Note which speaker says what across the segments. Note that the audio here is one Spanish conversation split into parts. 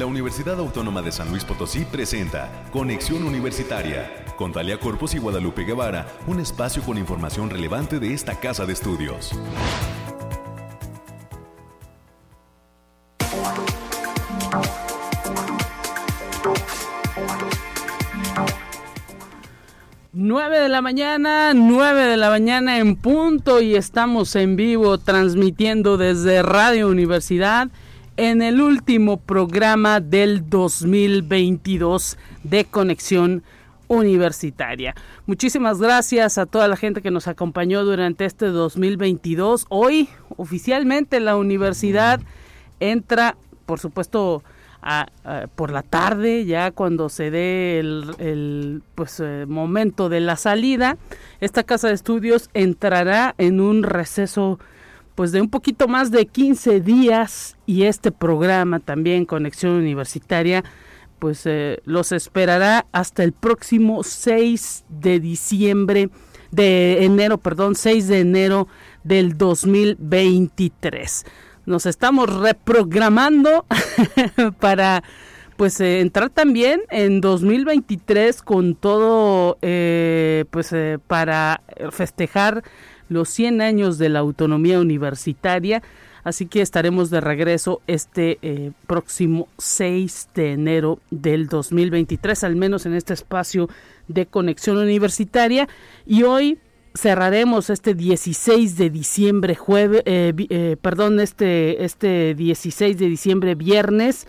Speaker 1: La Universidad Autónoma de San Luis Potosí presenta Conexión Universitaria con Talia Corpus y Guadalupe Guevara, un espacio con información relevante de esta casa de estudios.
Speaker 2: Nueve de la mañana, nueve de la mañana en punto y estamos en vivo transmitiendo desde Radio Universidad en el último programa del 2022 de Conexión Universitaria. Muchísimas gracias a toda la gente que nos acompañó durante este 2022. Hoy oficialmente la universidad entra, por supuesto, por la tarde, ya cuando se dé el, pues, eh, momento de la salida. Esta casa de estudios entrará en un receso pues de un poquito más de 15 días y este programa también Conexión Universitaria pues eh, los esperará hasta el próximo 6 de diciembre de enero, perdón, 6 de enero del 2023. Nos estamos reprogramando para pues eh, entrar también en 2023 con todo eh, pues para festejar los 100 años de la autonomía universitaria. Así que estaremos de regreso este eh, próximo 6 de enero del 2023, al menos en este espacio de conexión universitaria. Y hoy cerraremos este 16 de diciembre, jueves, eh, eh, perdón, este, este 16 de diciembre, viernes,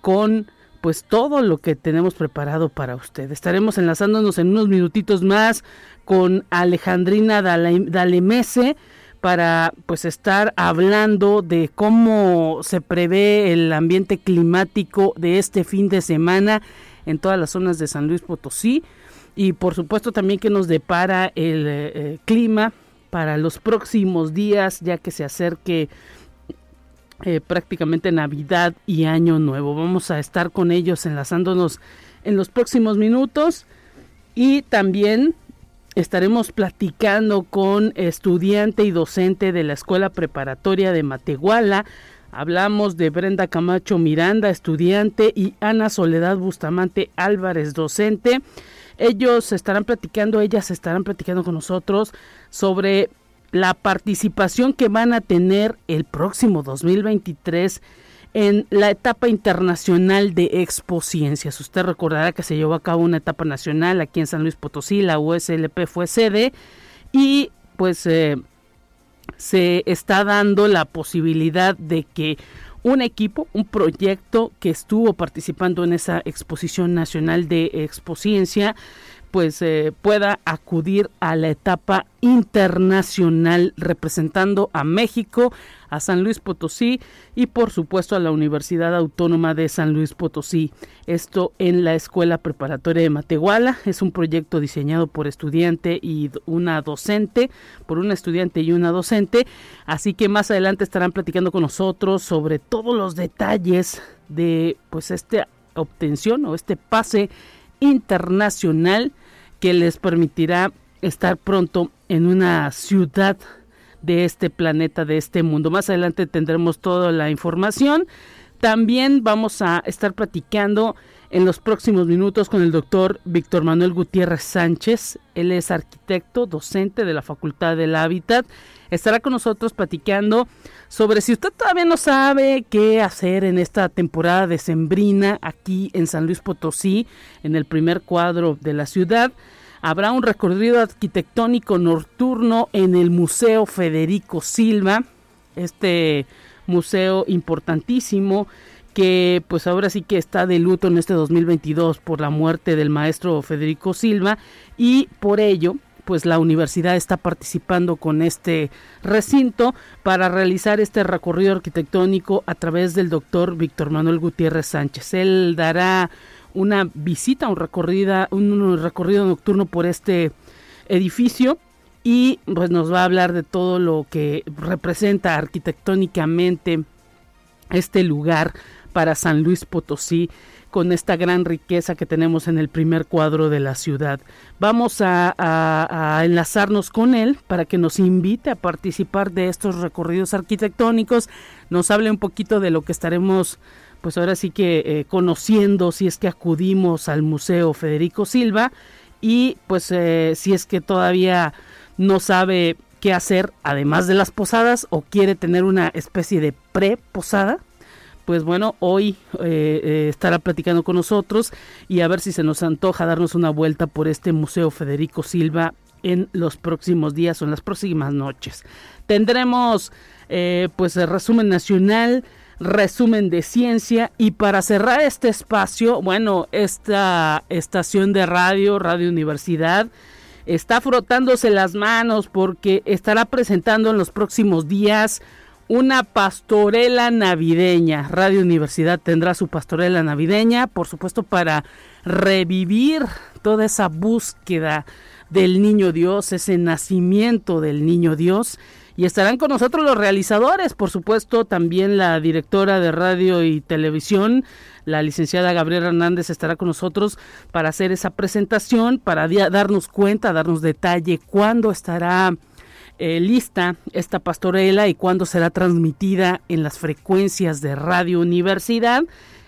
Speaker 2: con pues todo lo que tenemos preparado para usted. Estaremos enlazándonos en unos minutitos más con Alejandrina Dalemese para pues estar hablando de cómo se prevé el ambiente climático de este fin de semana en todas las zonas de San Luis Potosí y por supuesto también que nos depara el eh, clima para los próximos días ya que se acerque eh, prácticamente Navidad y Año Nuevo. Vamos a estar con ellos enlazándonos en los próximos minutos y también estaremos platicando con estudiante y docente de la Escuela Preparatoria de Matehuala. Hablamos de Brenda Camacho Miranda, estudiante, y Ana Soledad Bustamante Álvarez, docente. Ellos estarán platicando, ellas estarán platicando con nosotros sobre la participación que van a tener el próximo 2023 en la etapa internacional de Expociencias. Usted recordará que se llevó a cabo una etapa nacional aquí en San Luis Potosí, la USLP fue sede y pues eh, se está dando la posibilidad de que un equipo, un proyecto que estuvo participando en esa exposición nacional de Expociencia, pues eh, pueda acudir a la etapa internacional representando a México, a San Luis Potosí y por supuesto a la Universidad Autónoma de San Luis Potosí. Esto en la Escuela Preparatoria de Matehuala. Es un proyecto diseñado por estudiante y una docente, por un estudiante y una docente. Así que más adelante estarán platicando con nosotros sobre todos los detalles de pues esta obtención o este pase internacional que les permitirá estar pronto en una ciudad de este planeta, de este mundo. Más adelante tendremos toda la información. También vamos a estar platicando en los próximos minutos con el doctor Víctor Manuel Gutiérrez Sánchez. Él es arquitecto, docente de la Facultad del Hábitat. Estará con nosotros platicando sobre si usted todavía no sabe qué hacer en esta temporada de Sembrina aquí en San Luis Potosí, en el primer cuadro de la ciudad habrá un recorrido arquitectónico nocturno en el Museo Federico Silva, este museo importantísimo que pues ahora sí que está de luto en este 2022 por la muerte del maestro Federico Silva y por ello pues la universidad está participando con este recinto para realizar este recorrido arquitectónico a través del doctor Víctor Manuel Gutiérrez Sánchez. Él dará una visita, un, recorrida, un recorrido nocturno por este edificio y pues nos va a hablar de todo lo que representa arquitectónicamente este lugar para San Luis Potosí con esta gran riqueza que tenemos en el primer cuadro de la ciudad. Vamos a, enlazarnos con él para que nos invite a participar de estos recorridos arquitectónicos, nos hable un poquito de lo que estaremos pues ahora sí que eh, conociendo si es que acudimos al Museo Federico Silva y pues eh, si es que todavía no sabe qué hacer además de las posadas o quiere tener una especie de pre-posada pues bueno, hoy eh, eh, estará platicando con nosotros y a ver si se nos antoja darnos una vuelta por este Museo Federico Silva en los próximos días o en las próximas noches. Tendremos eh, pues el resumen nacional, resumen de ciencia y para cerrar este espacio, bueno, esta estación de radio, Radio Universidad, está frotándose las manos porque estará presentando en los próximos días una pastorela navideña. Radio Universidad tendrá su pastorela navideña, por supuesto, para revivir toda esa búsqueda del niño Dios, ese nacimiento del niño Dios. Y estarán con nosotros los realizadores, por supuesto, también la directora de radio y televisión, la licenciada Gabriela Hernández estará con nosotros para hacer esa presentación, para darnos cuenta, darnos detalle cuándo estará eh, lista esta pastorela y cuándo será transmitida en las frecuencias de Radio Universidad.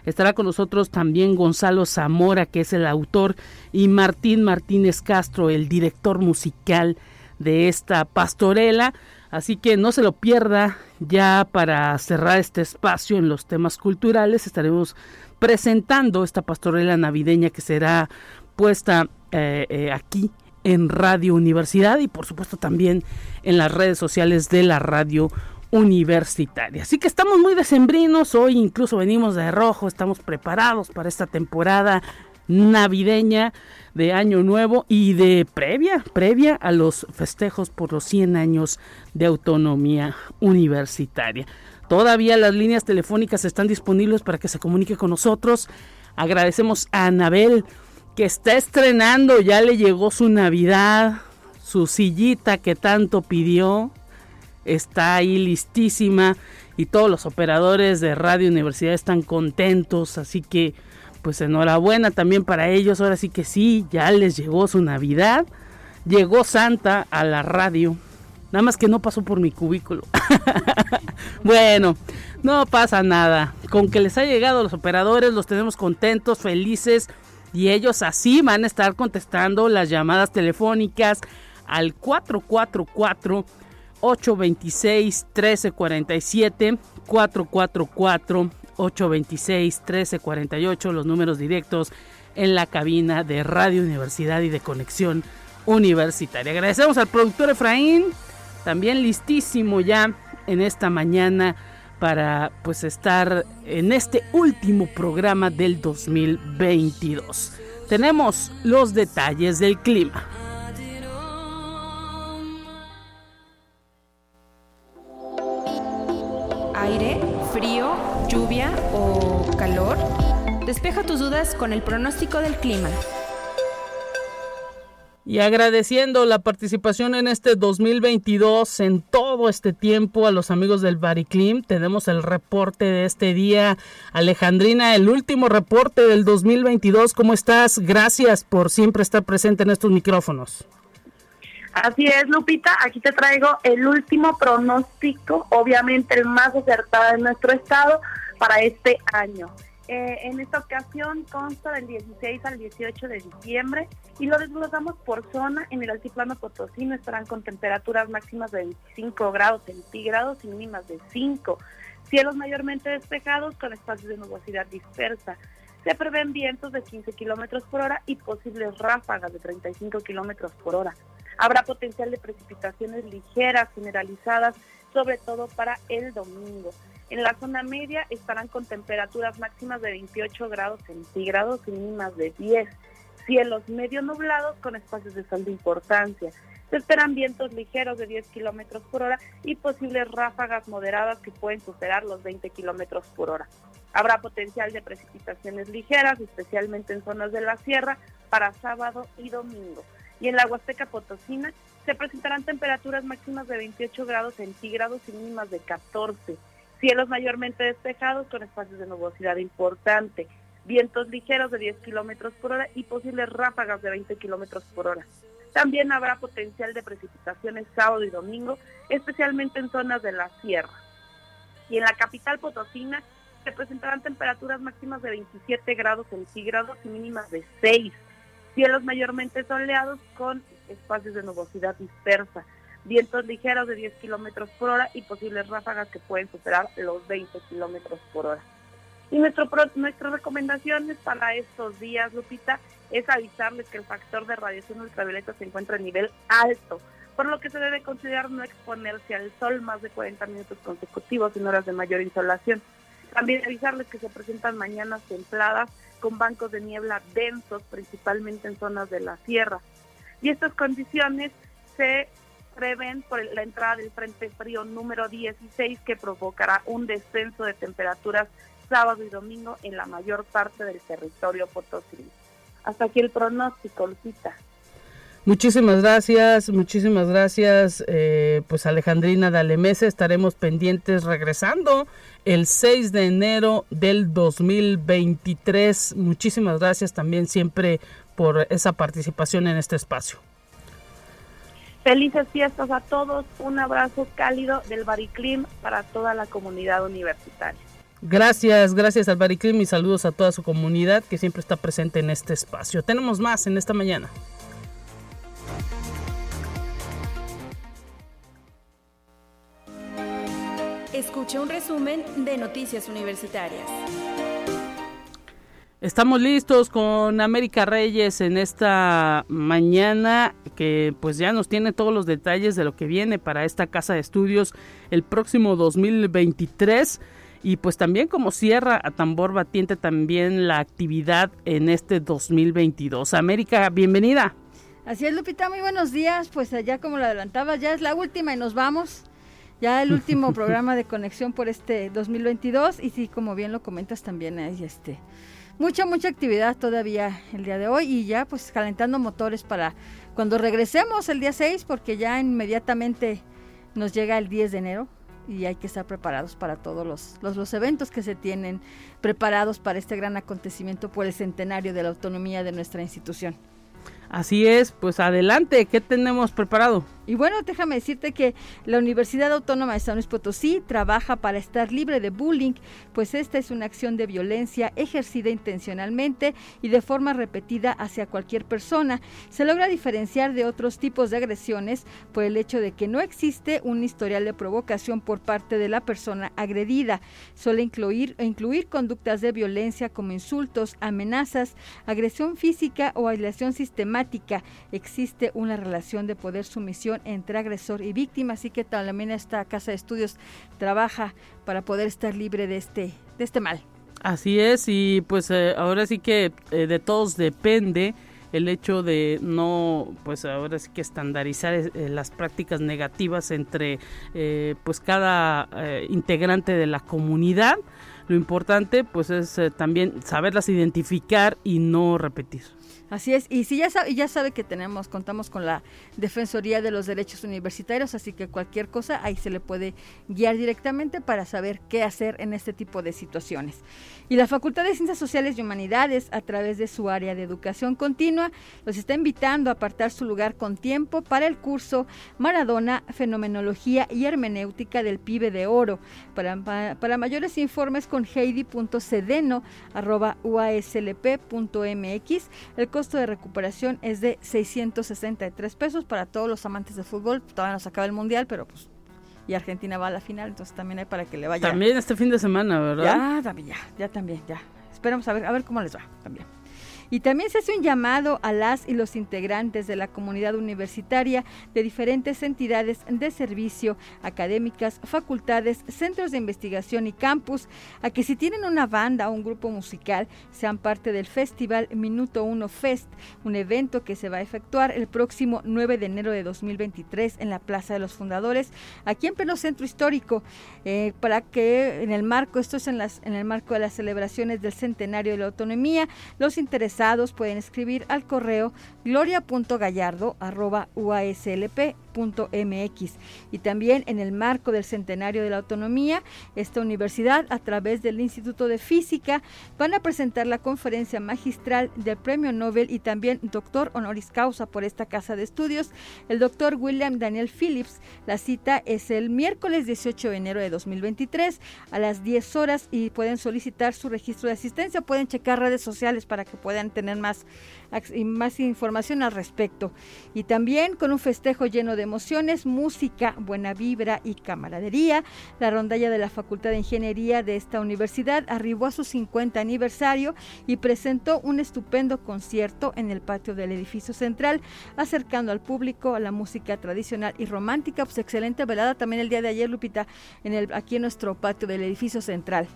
Speaker 2: Estará con nosotros también Gonzalo Zamora, que es el autor, y Martín Martínez Castro, el director musical de esta pastorela. Así que no se lo pierda, ya para cerrar este espacio en los temas culturales, estaremos presentando esta pastorela navideña que será puesta eh, eh, aquí en Radio Universidad y por supuesto también en las redes sociales de la radio universitaria. Así que estamos muy decembrinos, hoy incluso venimos de rojo, estamos preparados para esta temporada navideña de Año Nuevo y de previa, previa a los festejos por los 100 años de autonomía universitaria. Todavía las líneas telefónicas están disponibles para que se comunique con nosotros. Agradecemos a Anabel que está estrenando, ya le llegó su Navidad, su sillita que tanto pidió, está ahí listísima y todos los operadores de Radio Universidad están contentos, así que pues enhorabuena también para ellos, ahora sí que sí, ya les llegó su Navidad, llegó Santa a la radio, nada más que no pasó por mi cubículo. bueno, no pasa nada, con que les ha llegado a los operadores, los tenemos contentos, felices y ellos así van a estar contestando las llamadas telefónicas al 444 826 1347 444 826 1348 los números directos en la cabina de Radio Universidad y de Conexión Universitaria. Agradecemos al productor Efraín, también listísimo ya en esta mañana para pues estar en este último programa del 2022. Tenemos los detalles del clima.
Speaker 3: Aire, frío, lluvia o calor. Despeja tus dudas con el pronóstico del clima
Speaker 2: y agradeciendo la participación en este 2022 en todo este tiempo a los amigos del Bariclim. Tenemos el reporte de este día. Alejandrina, el último reporte del 2022. ¿Cómo estás? Gracias por siempre estar presente en estos micrófonos.
Speaker 4: Así es, Lupita. Aquí te traigo el último pronóstico, obviamente el más acertado de nuestro estado para este año. Eh, en esta ocasión consta del 16 al 18 de diciembre y lo desglosamos por zona. En el altiplano potosino estarán con temperaturas máximas de 25 grados centígrados y mínimas de 5. Cielos mayormente despejados con espacios de nubosidad dispersa. Se prevén vientos de 15 kilómetros por hora y posibles ráfagas de 35 kilómetros por hora. Habrá potencial de precipitaciones ligeras generalizadas, sobre todo para el domingo. En la zona media estarán con temperaturas máximas de 28 grados centígrados y mínimas de 10. Cielos medio nublados con espacios de sol de importancia. Se esperan vientos ligeros de 10 kilómetros por hora y posibles ráfagas moderadas que pueden superar los 20 kilómetros por hora. Habrá potencial de precipitaciones ligeras, especialmente en zonas de la sierra, para sábado y domingo. Y en la Huasteca Potosina se presentarán temperaturas máximas de 28 grados centígrados y mínimas de 14 Cielos mayormente despejados con espacios de nubosidad importante. Vientos ligeros de 10 kilómetros por hora y posibles ráfagas de 20 kilómetros por hora. También habrá potencial de precipitaciones sábado y domingo, especialmente en zonas de la sierra. Y en la capital potosina se presentarán temperaturas máximas de 27 grados centígrados y mínimas de 6. Cielos mayormente soleados con espacios de nubosidad dispersa. Vientos ligeros de 10 kilómetros por hora y posibles ráfagas que pueden superar los 20 kilómetros por hora. Y nuestro, nuestras recomendaciones para estos días, Lupita, es avisarles que el factor de radiación ultravioleta se encuentra a nivel alto, por lo que se debe considerar no exponerse al sol más de 40 minutos consecutivos en horas de mayor insolación. También avisarles que se presentan mañanas templadas con bancos de niebla densos, principalmente en zonas de la sierra. Y estas condiciones se prevén por la entrada del Frente Frío número 16 que provocará un descenso de temperaturas sábado y domingo en la mayor parte del territorio potosí. Hasta aquí el pronóstico, Lucita.
Speaker 2: Muchísimas gracias, muchísimas gracias, eh, pues Alejandrina Dalemese, estaremos pendientes regresando el 6 de enero del 2023. Muchísimas gracias también siempre por esa participación en este espacio.
Speaker 4: Felices fiestas a todos, un abrazo cálido del Bariclim para toda la comunidad universitaria.
Speaker 2: Gracias, gracias al Bariclim y saludos a toda su comunidad que siempre está presente en este espacio. Tenemos más en esta mañana.
Speaker 3: Escuche un resumen de Noticias Universitarias.
Speaker 2: Estamos listos con América Reyes en esta mañana que pues ya nos tiene todos los detalles de lo que viene para esta casa de estudios el próximo 2023 y pues también como cierra a tambor batiente también la actividad en este 2022. América, bienvenida.
Speaker 5: Así es, Lupita, muy buenos días. Pues allá como lo adelantaba, ya es la última y nos vamos ya el último programa de conexión por este 2022 y sí, como bien lo comentas también hay este mucha mucha actividad todavía el día de hoy y ya pues calentando motores para cuando regresemos el día 6 porque ya inmediatamente nos llega el 10 de enero y hay que estar preparados para todos los, los, los, eventos que se tienen preparados para este gran acontecimiento por el centenario de la autonomía de nuestra institución.
Speaker 2: Así es, pues adelante, ¿qué tenemos preparado?
Speaker 5: Y bueno, déjame decirte que la Universidad Autónoma de San Luis Potosí trabaja para estar libre de bullying, pues esta es una acción de violencia ejercida intencionalmente y de forma repetida hacia cualquier persona. Se logra diferenciar de otros tipos de agresiones por el hecho de que no existe un historial de provocación por parte de la persona agredida. Suele incluir, incluir conductas de violencia como insultos, amenazas, agresión física o aislación sistemática. Existe una relación de poder sumisión entre agresor y víctima, así que también esta casa de estudios trabaja para poder estar libre de este, de este mal.
Speaker 2: Así es, y pues eh, ahora sí que eh, de todos depende el hecho de no, pues ahora sí que estandarizar eh, las prácticas negativas entre pues cada integrante de la comunidad. Lo importante pues es también saberlas identificar y no repetir.
Speaker 5: Así es, y si ya sabe, ya sabe que tenemos, contamos con la Defensoría de los Derechos Universitarios, así que cualquier cosa ahí se le puede guiar directamente para saber qué hacer en este tipo de situaciones. Y la Facultad de Ciencias Sociales y Humanidades, a través de su área de educación continua, los está invitando a apartar su lugar con tiempo para el curso Maradona, Fenomenología y Hermenéutica del Pibe de Oro. Para, para mayores informes con heidi.cedeno.uaslp.mx, el costo de recuperación es de 663 pesos para todos los amantes de fútbol. Todavía nos acaba el mundial, pero pues y Argentina va a la final, entonces también hay para que le vaya.
Speaker 2: También este fin de semana, ¿verdad?
Speaker 5: Ya, también, ya, ya también, ya. Esperamos a ver, a ver cómo les va también. Y también se hace un llamado a las y los integrantes de la comunidad universitaria de diferentes entidades de servicio, académicas, facultades, centros de investigación y campus, a que si tienen una banda o un grupo musical, sean parte del Festival Minuto Uno Fest, un evento que se va a efectuar el próximo 9 de enero de 2023 en la Plaza de los Fundadores, aquí en pleno centro histórico, eh, para que en el marco, esto es en, las, en el marco de las celebraciones del centenario de la autonomía, los interesados pueden escribir al correo gloria.gallardo.uaslp.mx Y también en el marco del centenario de la autonomía, esta universidad, a través del Instituto de Física, van a presentar la conferencia magistral del Premio Nobel y también doctor honoris causa por esta casa de estudios, el doctor William Daniel Phillips. La cita es el miércoles 18 de enero de 2023 a las 10 horas y pueden solicitar su registro de asistencia, pueden checar redes sociales para que puedan tener más más información al respecto. Y también con un festejo lleno de emociones, música, buena vibra y camaradería, la rondalla de la Facultad de Ingeniería de esta universidad arribó a su 50 aniversario y presentó un estupendo concierto en el patio del edificio central, acercando al público a la música tradicional y romántica. Pues excelente velada también el día de ayer, Lupita, en el, aquí en nuestro patio del edificio central.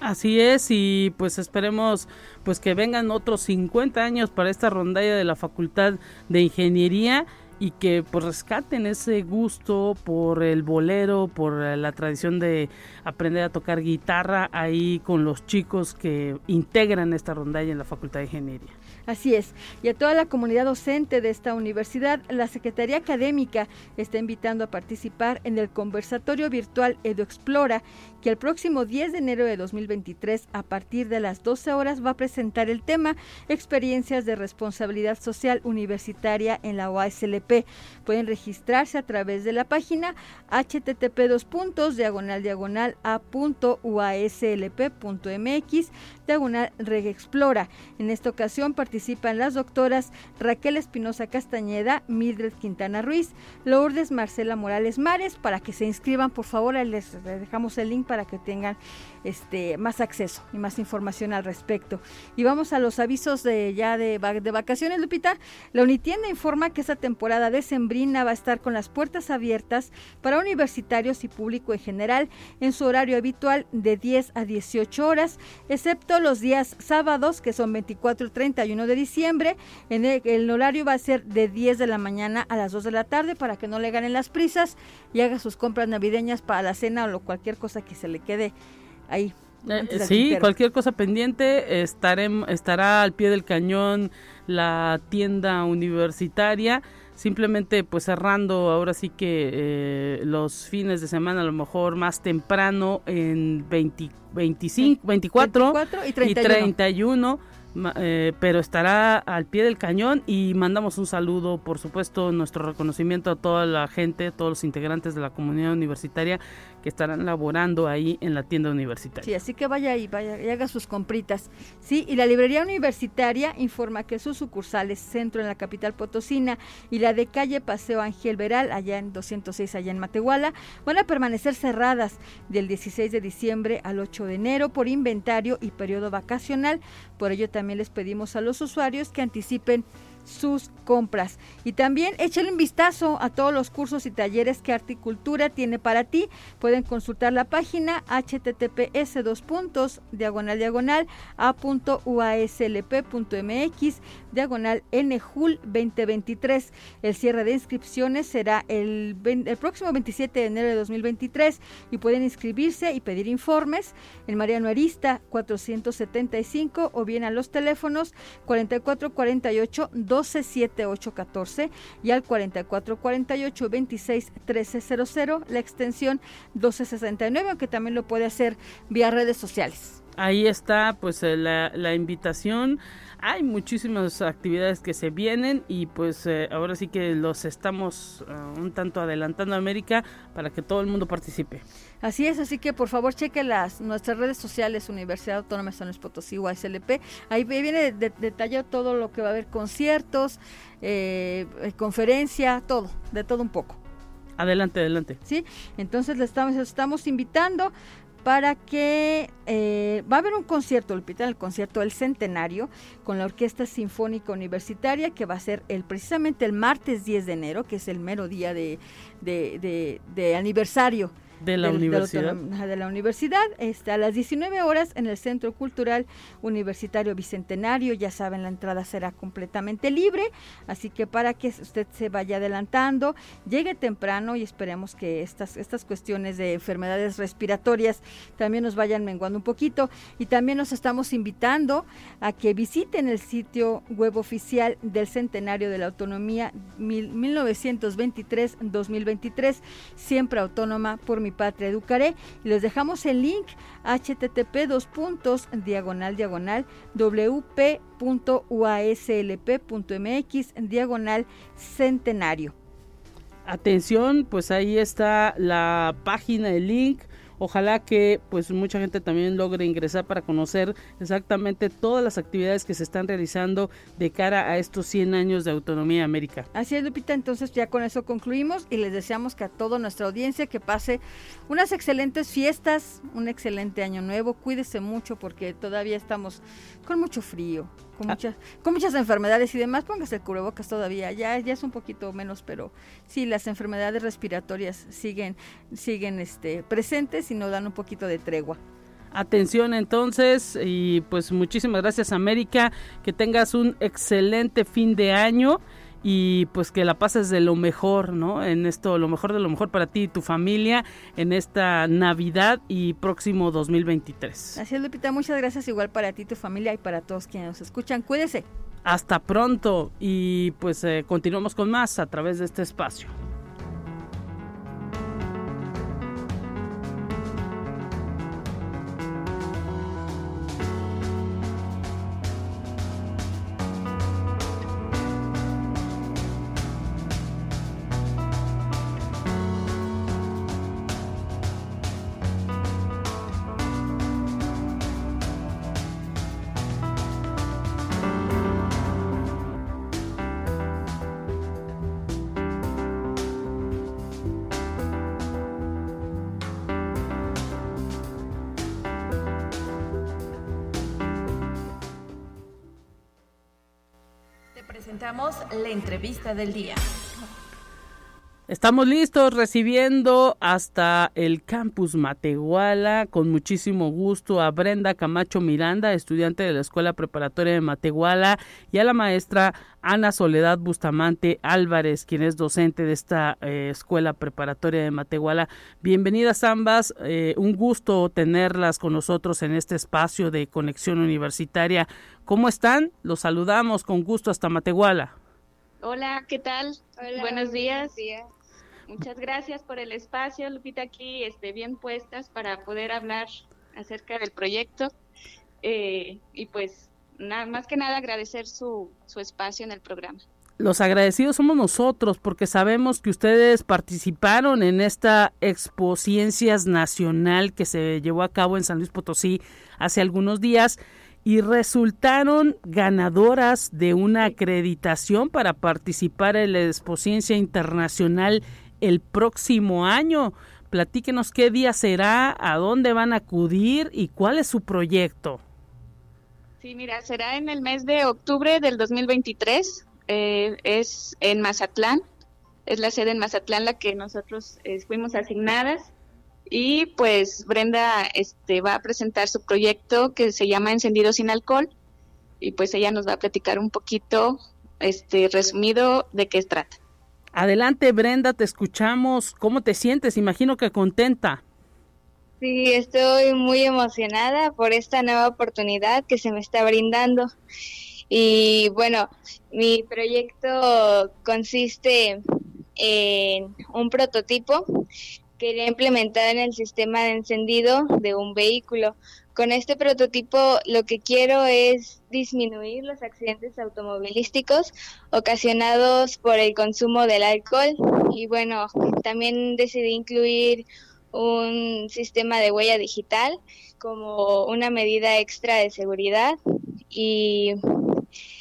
Speaker 2: Así es, y pues esperemos pues que vengan otros 50 años para esta rondalla de la Facultad de Ingeniería y que pues rescaten ese gusto por el bolero, por la tradición de aprender a tocar guitarra ahí con los chicos que integran esta rondalla en la Facultad de Ingeniería.
Speaker 5: Así es. Y a toda la comunidad docente de esta universidad, la Secretaría Académica está invitando a participar en el conversatorio virtual EduExplora, que el próximo 10 de enero de 2023, a partir de las 12 horas, va a presentar el tema Experiencias de Responsabilidad Social Universitaria en la OASLP. Pueden registrarse a través de la página http diagonal diagonal a.uaslp.mx diagonal regexplora. En esta ocasión las doctoras Raquel Espinosa Castañeda, Mildred Quintana Ruiz, Lourdes Marcela Morales Mares. Para que se inscriban, por favor, les dejamos el link para que tengan este, más acceso y más información al respecto. Y vamos a los avisos de ya de, vacaciones, Lupita. La Unitienda informa que esta temporada de Sembrina va a estar con las puertas abiertas para universitarios y público en general en su horario habitual de 10 a 18 horas, excepto los días sábados, que son 24 y 31 de diciembre. En el, el horario va a ser de 10 de la mañana a las 2 de la tarde para que no le ganen las prisas y haga sus compras navideñas para la cena o cualquier cosa que se le quede ahí.
Speaker 2: Eh, sí, cualquier cosa pendiente estará al pie del cañón la tienda universitaria simplemente pues cerrando ahora sí que eh, los fines de semana a lo mejor más temprano en 20, 25, 24, y 31 eh, pero estará al pie del cañón y mandamos un saludo, por supuesto, nuestro reconocimiento a toda la gente, todos los integrantes de la comunidad universitaria que estarán laborando ahí en la tienda universitaria.
Speaker 5: Sí, así que vaya y vaya y haga sus compritas. Sí, y la librería universitaria informa que sus sucursales Centro en la capital potosina y la de calle Paseo Ángel Veral, allá en 206, allá en Matehuala, van a permanecer cerradas del 16 de diciembre al 8 de enero por inventario y periodo vacacional. Por ello también les pedimos a los usuarios que anticipen sus compras. Y también échale un vistazo a todos los cursos y talleres que Articultura tiene para ti. Pueden consultar la página https dos puntos diagonal diagonal a.uaslp.mx diagonal njul 2023. El cierre de inscripciones será el, el próximo 27 de enero de 2023 y pueden inscribirse y pedir informes en Mariano Arista 475 o bien a los teléfonos 4448 127814 y al 4448 26 1300 la extensión 1269 aunque también lo puede hacer vía redes sociales.
Speaker 2: Ahí está pues eh, la, invitación hay muchísimas actividades que se vienen y pues eh, ahora sí que los estamos uh, un tanto adelantando a América para que todo el mundo participe.
Speaker 5: Así es, así que por favor cheque las nuestras redes sociales Universidad Autónoma de San Luis Potosí, UASLP. Ahí viene detallado todo lo que va a haber, conciertos, eh, conferencia, todo, de todo un poco.
Speaker 2: Adelante, adelante.
Speaker 5: Sí, entonces le estamos, estamos invitando para que eh, va a haber un concierto, el concierto del centenario con la Orquesta Sinfónica Universitaria que va a ser el precisamente el martes 10 de enero, que es el mero día de, de, de aniversario
Speaker 2: de la universidad.
Speaker 5: De, la universidad, este, a las 19 horas en el Centro Cultural Universitario Bicentenario, ya saben, la entrada será completamente libre, así que para que usted se vaya adelantando, llegue temprano y esperemos que estas, estas cuestiones de enfermedades respiratorias también nos vayan menguando un poquito y también nos estamos invitando a que visiten el sitio web oficial del Centenario de la Autonomía 1923-2023, siempre autónoma por mi patria educaré. Y les dejamos el link http dos puntos diagonal diagonal wp.uaslp.mx diagonal centenario.
Speaker 2: Atención, pues ahí está la página, el link Ojalá que pues mucha gente también logre ingresar para conocer exactamente todas las actividades que se están realizando de cara a estos 100 años de autonomía América.
Speaker 5: Así es, Lupita, entonces ya con eso concluimos y les deseamos que a toda nuestra audiencia que pase unas excelentes fiestas, un excelente año nuevo. Cuídese mucho porque todavía estamos con mucho frío con, muchas, con muchas enfermedades y demás, póngase el cubrebocas todavía, ya, ya es un poquito menos, pero sí, las enfermedades respiratorias siguen, siguen este, presentes y nos dan un poquito de tregua.
Speaker 2: Atención entonces y pues muchísimas gracias América, que tengas un excelente fin de año y pues que la pases de lo mejor, ¿no? En esto, lo mejor de lo mejor para ti y tu familia en esta Navidad y próximo 2023.
Speaker 5: Así es, Lupita, muchas gracias igual para ti, tu familia y para todos quienes nos escuchan. Cuídese.
Speaker 2: Hasta pronto y pues eh, continuamos con más a través de este espacio.
Speaker 3: La entrevista del día.
Speaker 2: Estamos listos recibiendo hasta el campus Matehuala con muchísimo gusto a Brenda Camacho Miranda, estudiante de la Escuela Preparatoria de Matehuala, y a la maestra Ana Soledad Bustamante Álvarez, quien es docente de esta eh, Escuela Preparatoria de Matehuala. Bienvenidas ambas, eh, un gusto tenerlas con nosotros en este espacio de conexión universitaria. ¿Cómo están? Los saludamos con gusto hasta Matehuala.
Speaker 6: Hola, ¿qué tal? Buenos días. Muchas gracias por el espacio, Lupita, aquí este, bien puestas para poder hablar acerca del proyecto. Eh, y pues nada más que nada agradecer su, su espacio en el programa.
Speaker 2: Los agradecidos somos nosotros porque sabemos que ustedes participaron en esta Expo Ciencias Nacional que se llevó a cabo en San Luis Potosí hace algunos días y resultaron ganadoras de una acreditación para participar en la Ciencia Internacional el próximo año. Platíquenos qué día será, a dónde van a acudir y cuál es su proyecto.
Speaker 6: Sí, mira, será en el mes de octubre del 2023. Eh, es en Mazatlán. Es la sede en Mazatlán la que nosotros eh, fuimos asignadas y pues Brenda este, va a presentar su proyecto que se llama Encendido sin alcohol y pues ella nos va a platicar un poquito este resumido de qué trata.
Speaker 2: Adelante Brenda, te escuchamos. ¿Cómo te sientes? Imagino que contenta.
Speaker 7: Sí, estoy muy emocionada por esta nueva oportunidad que se me está brindando. Y bueno, mi proyecto consiste en un prototipo quería implementar en el sistema de encendido de un vehículo. Con este prototipo lo que quiero es disminuir los accidentes automovilísticos ocasionados por el consumo del alcohol. Y bueno, también decidí incluir un sistema de huella digital como una medida extra de seguridad. Y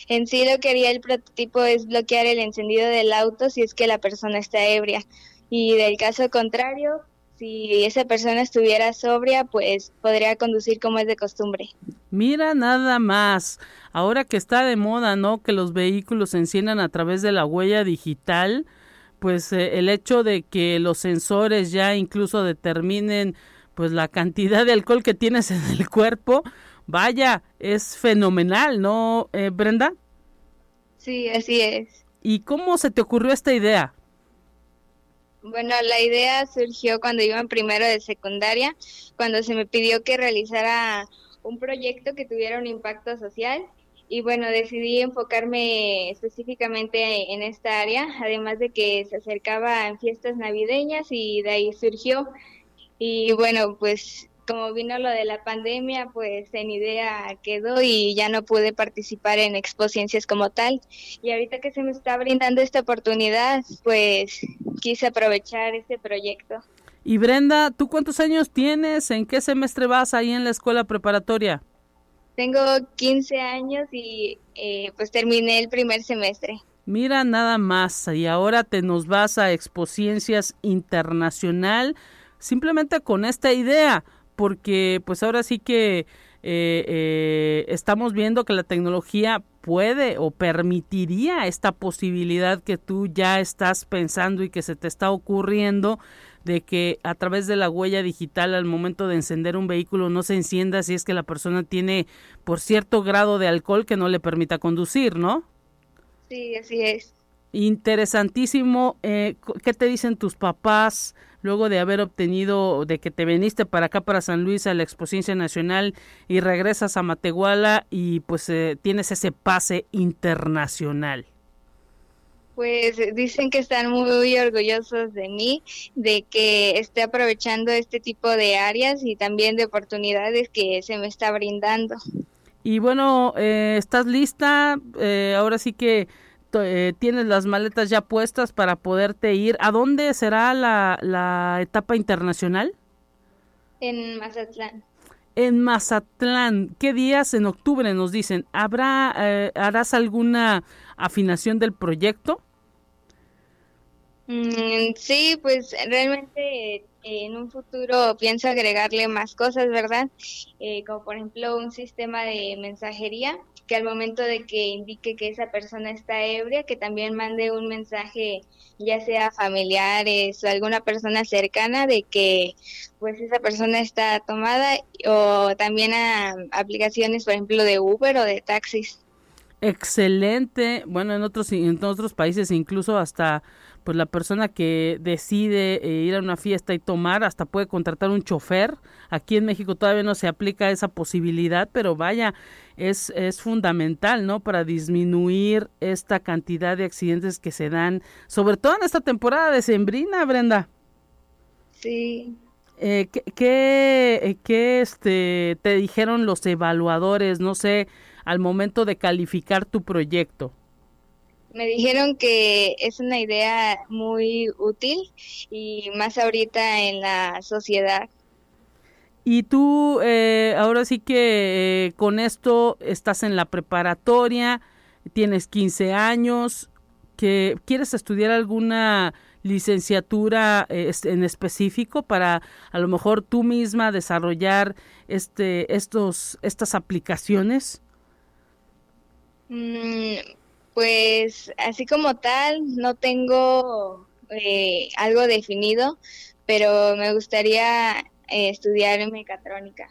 Speaker 7: en sí lo que haría el prototipo es bloquear el encendido del auto si es que la persona está ebria y del caso contrario, si esa persona estuviera sobria, pues podría conducir como es de costumbre.
Speaker 2: Mira nada más, ahora que está de moda, ¿no? Que los vehículos se enciendan a través de la huella digital, pues eh, el hecho de que los sensores ya incluso determinen pues la cantidad de alcohol que tienes en el cuerpo, vaya, es fenomenal, ¿no, eh, Brenda?
Speaker 7: Sí, así es.
Speaker 2: ¿Y cómo se te ocurrió esta idea?
Speaker 7: Bueno, la idea surgió cuando iba en primero de secundaria, cuando se me pidió que realizara un proyecto que tuviera un impacto social y bueno, decidí enfocarme específicamente en esta área, además de que se acercaba en fiestas navideñas y de ahí surgió. Y bueno, pues como vino lo de la pandemia, pues en idea quedó y ya no pude participar en expociencias como tal. Y ahorita que se me está brindando esta oportunidad, pues quise aprovechar este proyecto.
Speaker 2: Y Brenda, ¿tú cuántos años tienes? ¿En qué semestre vas ahí en la escuela preparatoria?
Speaker 7: Tengo 15 años y eh, pues terminé el primer semestre.
Speaker 2: Mira nada más, y ahora te nos vas a Expociencias Internacional simplemente con esta idea, porque pues ahora sí que eh, eh, estamos viendo que la tecnología puede o permitiría esta posibilidad que tú ya estás pensando y que se te está ocurriendo de que a través de la huella digital al momento de encender un vehículo no se encienda si es que la persona tiene por cierto grado de alcohol que no le permita conducir, ¿no?
Speaker 7: Sí, así es.
Speaker 2: Interesantísimo. Eh, ¿Qué te dicen tus papás luego de haber obtenido, de que te veniste para acá, para San Luis, a la Exposición Nacional y regresas a Matehuala y pues eh, tienes ese pase internacional?
Speaker 7: pues dicen que están muy orgullosos de mí, de que esté aprovechando este tipo de áreas y también de oportunidades que se me está brindando.
Speaker 2: Y bueno, eh, ¿estás lista? Eh, ahora sí que eh, tienes las maletas ya puestas para poderte ir. ¿A dónde será la, la etapa internacional?
Speaker 7: En Mazatlán.
Speaker 2: En Mazatlán, ¿qué días en octubre nos dicen? ¿Habrá, harás alguna afinación del proyecto?
Speaker 7: Mm, sí, pues realmente eh, en un futuro pienso agregarle más cosas, ¿verdad? Eh, como por ejemplo un sistema de mensajería que al momento de que indique que esa persona está ebria, que también mande un mensaje ya sea familiares o alguna persona cercana de que pues esa persona está tomada o también a aplicaciones por ejemplo de Uber o de taxis.
Speaker 2: Excelente. Bueno, en otros en otros países incluso hasta pues la persona que decide eh, ir a una fiesta y tomar hasta puede contratar un chofer. Aquí en México todavía no se aplica esa posibilidad, pero vaya, es, es fundamental, ¿no? Para disminuir esta cantidad de accidentes que se dan, sobre todo en esta temporada de sembrina, Brenda.
Speaker 7: Sí.
Speaker 2: Eh, ¿qué, qué, eh, qué este, te dijeron los evaluadores, no sé, al momento de calificar tu proyecto?
Speaker 7: Me dijeron que es una idea muy útil y más ahorita en la sociedad.
Speaker 2: Y tú eh, ahora sí que eh, con esto estás en la preparatoria, tienes 15 años, que quieres estudiar alguna licenciatura eh, en específico para a lo mejor tú misma desarrollar este estos estas aplicaciones.
Speaker 7: Mm, pues así como tal, no tengo eh, algo definido, pero me gustaría eh, estudiar mecatrónica.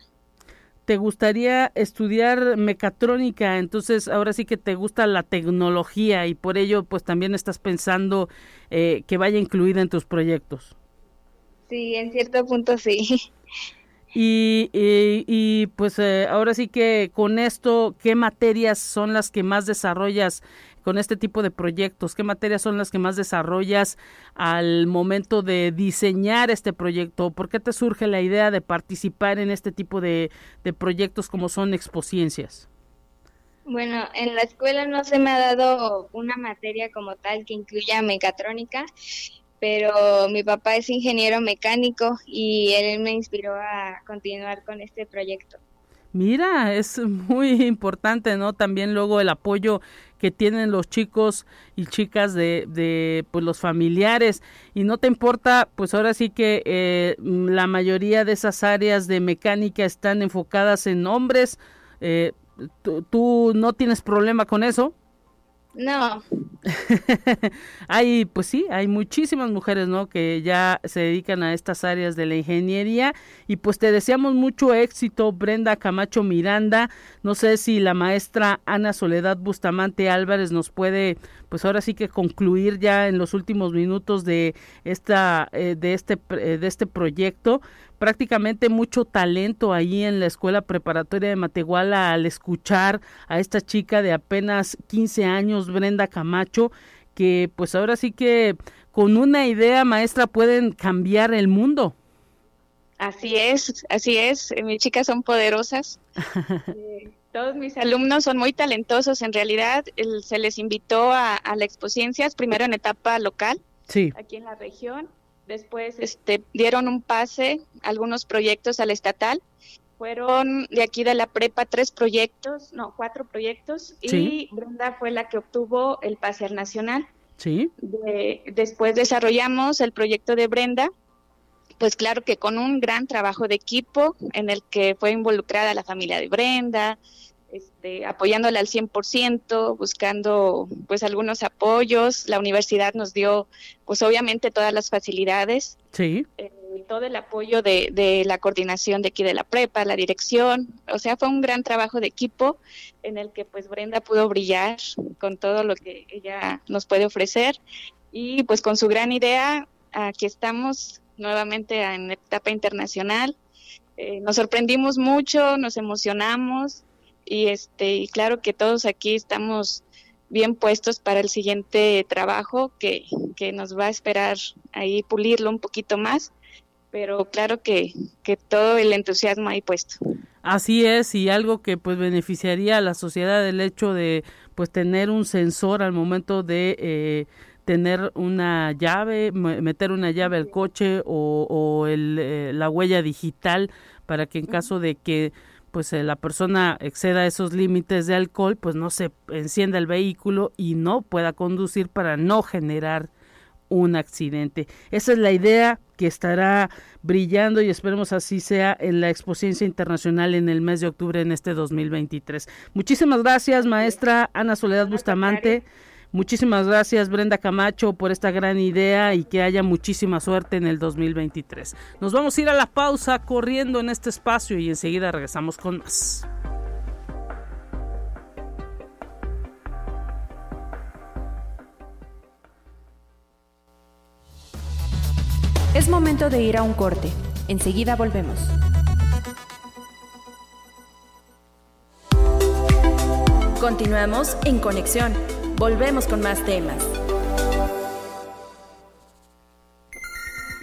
Speaker 2: ¿Te gustaría estudiar mecatrónica? Entonces ahora sí que te gusta la tecnología y por ello pues también estás pensando eh, que vaya incluida en tus proyectos.
Speaker 7: Sí, en cierto punto sí.
Speaker 2: Y, y, pues ahora sí que con esto, ¿qué materias son las que más desarrollas con este tipo de proyectos? ¿Qué materias son las que más desarrollas al momento de diseñar este proyecto? ¿Por qué te surge la idea de participar en este tipo de, proyectos como son expociencias?
Speaker 7: Bueno, en la escuela no se me ha dado una materia como tal que incluya mecatrónica, pero mi papá es ingeniero mecánico y él me inspiró a continuar con este proyecto.
Speaker 2: Mira, es muy importante, ¿no? También luego el apoyo que tienen los chicos y chicas de, de pues los familiares y no te importa pues ahora sí que eh, la mayoría de esas áreas de mecánica están enfocadas en hombres eh, ¿tú, no tienes problema con eso
Speaker 7: No.
Speaker 2: hay, pues sí, hay muchísimas mujeres, ¿no? Que ya se dedican a estas áreas de la ingeniería y pues te deseamos mucho éxito, Brenda Camacho Miranda. No sé si la maestra Ana Soledad Bustamante Álvarez nos puede, pues ahora sí que concluir ya en los últimos minutos de esta, eh, de este, eh, de este proyecto prácticamente mucho talento ahí en la escuela preparatoria de Matehuala al escuchar a esta chica de apenas 15 años, Brenda Camacho, que pues ahora sí que con una idea maestra pueden cambiar el mundo.
Speaker 6: Así es, así es, eh, mis chicas son poderosas. Eh, todos mis alumnos son muy talentosos, en realidad se les invitó a, a la Exposciencias, primero en etapa local,
Speaker 2: sí.
Speaker 6: aquí en la región, Después este, dieron un pase algunos proyectos al estatal. Fueron de aquí de la prepa tres proyectos, no, cuatro proyectos, y Brenda fue la que obtuvo el pase al nacional.
Speaker 2: Sí.
Speaker 6: después desarrollamos el proyecto de Brenda, pues claro que con un gran trabajo de equipo en el que fue involucrada la familia de Brenda, este, apoyándola al 100%, buscando pues algunos apoyos. La universidad nos dio pues obviamente todas las facilidades.
Speaker 2: Sí.
Speaker 6: Eh, todo el apoyo de, de, la coordinación de aquí de la prepa, la dirección. O sea, fue un gran trabajo de equipo en el que pues Brenda pudo brillar con todo lo que ella nos puede ofrecer. Y pues con su gran idea, aquí estamos nuevamente en etapa internacional. Eh, nos sorprendimos mucho, nos emocionamos y este y claro que todos aquí estamos bien puestos para el siguiente trabajo que, que nos va a esperar ahí pulirlo un poquito más pero claro que, que todo el entusiasmo ahí puesto.
Speaker 2: Así es, y algo que pues beneficiaría a la sociedad el hecho de pues tener un sensor al momento de eh, tener una llave, meter una llave al coche o, o el, eh, la huella digital para que en caso de que pues eh, la persona exceda esos límites de alcohol, pues no se encienda el vehículo y no pueda conducir para no generar un accidente. Esa es la idea que estará brillando y esperemos así sea en la Exposición Internacional en el mes de octubre en este 2023. Muchísimas gracias, maestra Ana Soledad Bustamante. Muchísimas gracias Brenda Camacho por esta gran idea y que haya muchísima suerte en el 2023. Nos vamos a ir a la pausa corriendo en este espacio y enseguida regresamos con más.
Speaker 3: Es momento de ir a un corte. Enseguida volvemos. Continuamos en conexión Volvemos con más temas.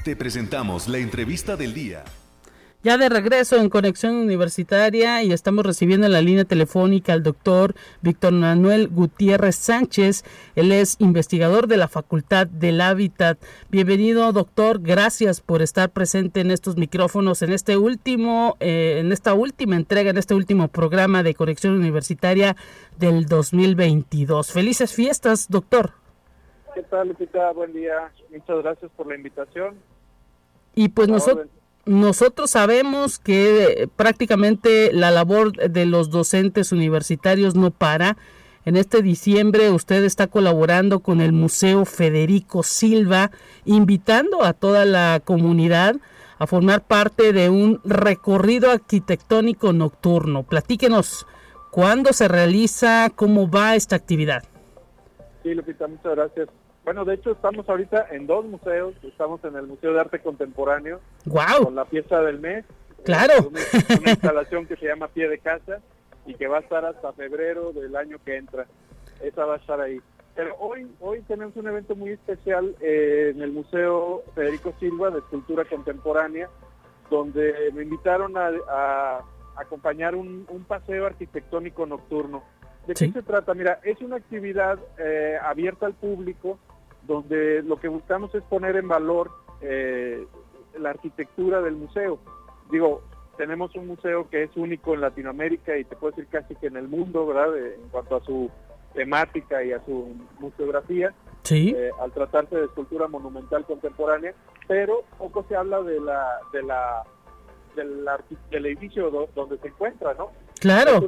Speaker 1: Te presentamos la entrevista del día.
Speaker 2: Ya de regreso en Conexión Universitaria y estamos recibiendo en la línea telefónica al doctor Víctor Manuel Gutiérrez Sánchez. Él es investigador de la Facultad del Hábitat. Bienvenido, doctor. Gracias por estar presente en estos micrófonos en este último, eh, en esta última entrega, en este último programa de Conexión Universitaria del 2022. Felices fiestas, doctor.
Speaker 8: ¿Qué tal, Lupita? Buen día. Muchas gracias por la invitación.
Speaker 2: Y pues nosotros nosotros sabemos que prácticamente la labor de los docentes universitarios no para. En este diciembre usted está colaborando con el Museo Federico Silva, invitando a toda la comunidad a formar parte de un recorrido arquitectónico nocturno. Platíquenos ¿Cuándo se realiza? ¿Cómo va esta actividad?
Speaker 8: Sí, Lupita, muchas gracias. Bueno, de hecho estamos ahorita en dos museos. Estamos en el Museo de Arte Contemporáneo.
Speaker 2: ¡Wow!
Speaker 8: Con la pieza del mes.
Speaker 2: ¡Claro!
Speaker 8: Una, instalación que se llama Pie de Casa y que va a estar hasta febrero del año que entra. Esa va a estar ahí. Pero hoy, hoy tenemos un evento muy especial eh, en el Museo Federico Silva de Escultura Contemporánea, donde me invitaron a acompañar un, paseo arquitectónico nocturno. ¿De qué se trata? Mira, es una actividad eh, abierta al público donde lo que buscamos es poner en valor eh, la arquitectura del museo. Digo, tenemos un museo que es único en Latinoamérica y te puedo decir casi que en el mundo, ¿verdad? en cuanto a su temática y a su museografía,
Speaker 2: ¿Sí?
Speaker 8: Eh, al tratarse de escultura monumental contemporánea, pero poco se habla de la, de la del, edificio donde se encuentra, ¿no?
Speaker 2: Claro.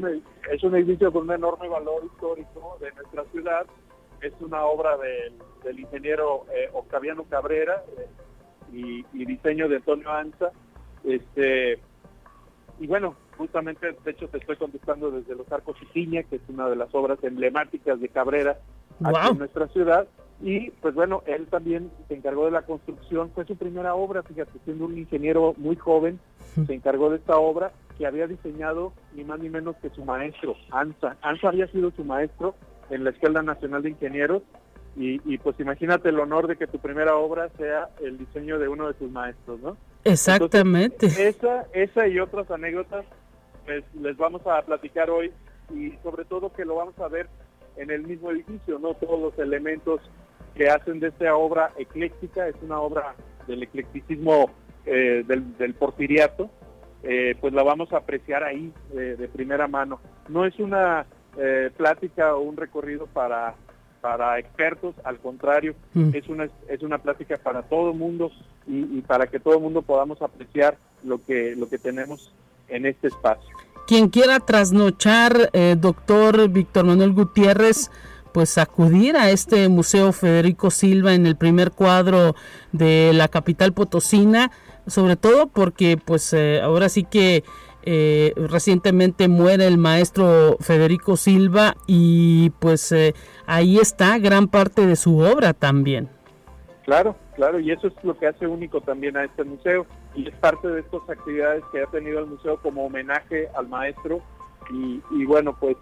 Speaker 8: Es un, edificio con un enorme valor histórico de nuestra ciudad es una obra del ingeniero eh, Octaviano Cabrera y, diseño de Antonio Anza. Este, y bueno, justamente, de hecho te estoy contestando desde Los Arcos y Piña, que es una de las obras emblemáticas de Cabrera aquí en nuestra ciudad. Y pues bueno, él también se encargó de la construcción, fue su primera obra, fíjate, siendo un ingeniero muy joven, se encargó de esta obra que había diseñado ni más ni menos que su maestro, Anza. Anza había sido su maestro en la Escuela Nacional de Ingenieros y, y, pues imagínate el honor de que tu primera obra sea el diseño de uno de tus maestros, ¿no?
Speaker 2: Exactamente.
Speaker 8: esa, esa y otras anécdotas pues les vamos a platicar hoy y sobre todo que lo vamos a ver en el mismo edificio, ¿no? Todos los elementos que hacen de esta obra ecléctica, es una obra del eclecticismo eh, del, porfiriato, eh, pues la vamos a apreciar ahí de primera mano. No es una eh, plática o un recorrido para, para expertos, al contrario, mm. es, una, es una plática para todo el mundo y, para que todo el mundo podamos apreciar lo que, lo que tenemos en este espacio.
Speaker 2: Quien quiera trasnochar, doctor Víctor Manuel Gutiérrez, pues acudir a este Museo Federico Silva en el primer cuadro de la capital potosina, sobre todo porque pues eh, ahora sí que eh, recientemente muere el maestro Federico Silva y pues eh, ahí está gran parte de su obra también.
Speaker 8: Claro, claro, y eso es lo que hace único también a este museo y es parte de estas actividades que ha tenido el museo como homenaje al maestro y, y bueno, pues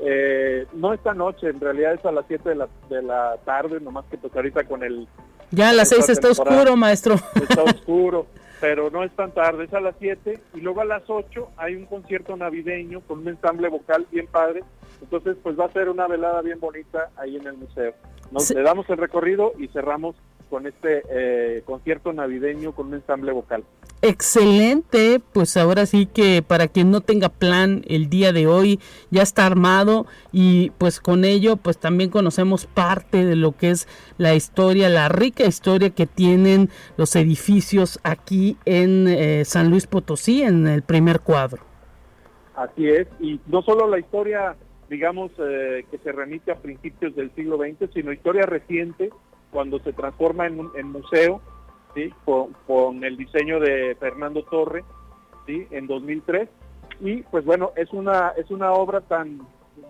Speaker 8: eh, no esta noche, en realidad es a las 7 de la, de la tarde, nomás que pues ahorita con el...
Speaker 2: Ya a las 6 está oscuro, maestro.
Speaker 8: Está oscuro, pero no es tan tarde, es a las 7 y luego a las 8 hay un concierto navideño con un ensamble vocal bien padre, entonces pues va a ser una velada bien bonita ahí en el museo. Nos le damos el recorrido y cerramos con este eh, concierto navideño con un ensamble vocal.
Speaker 2: Excelente, pues ahora sí que para quien no tenga plan el día de hoy ya está armado y pues con ello pues también conocemos parte de lo que es la historia, la rica historia que tienen los edificios aquí en eh, San Luis Potosí en el primer cuadro.
Speaker 8: Así es, y no solo la historia digamos eh, que se remite a principios del siglo XX, sino historia reciente cuando se transforma en, en museo, ¿sí? Con, el diseño de Fernando Torre, ¿sí? En 2003. Y pues bueno, es una, es una obra tan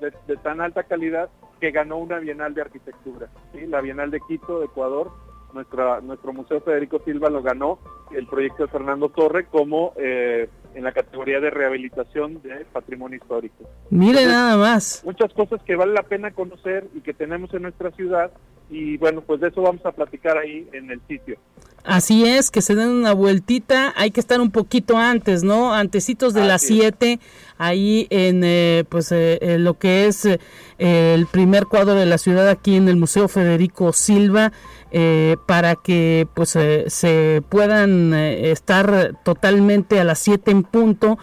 Speaker 8: de, tan alta calidad que ganó una Bienal de Arquitectura, ¿sí? la Bienal de Quito, de Ecuador. Nuestra, nuestro Museo Federico Silva lo ganó el proyecto de Fernando Torre como eh, en la categoría de rehabilitación de patrimonio histórico.
Speaker 2: Mire nada más.
Speaker 8: Muchas cosas que vale la pena conocer y que tenemos en nuestra ciudad y bueno, pues de eso vamos a platicar ahí en el sitio.
Speaker 2: Así es, que se den una vueltita, hay que estar un poquito antes, ¿no? Antecitos de las 7, ahí en eh, pues eh, lo que es eh, el primer cuadro de la ciudad aquí en el Museo Federico Silva, para que pues se puedan estar totalmente a las 7 en punto.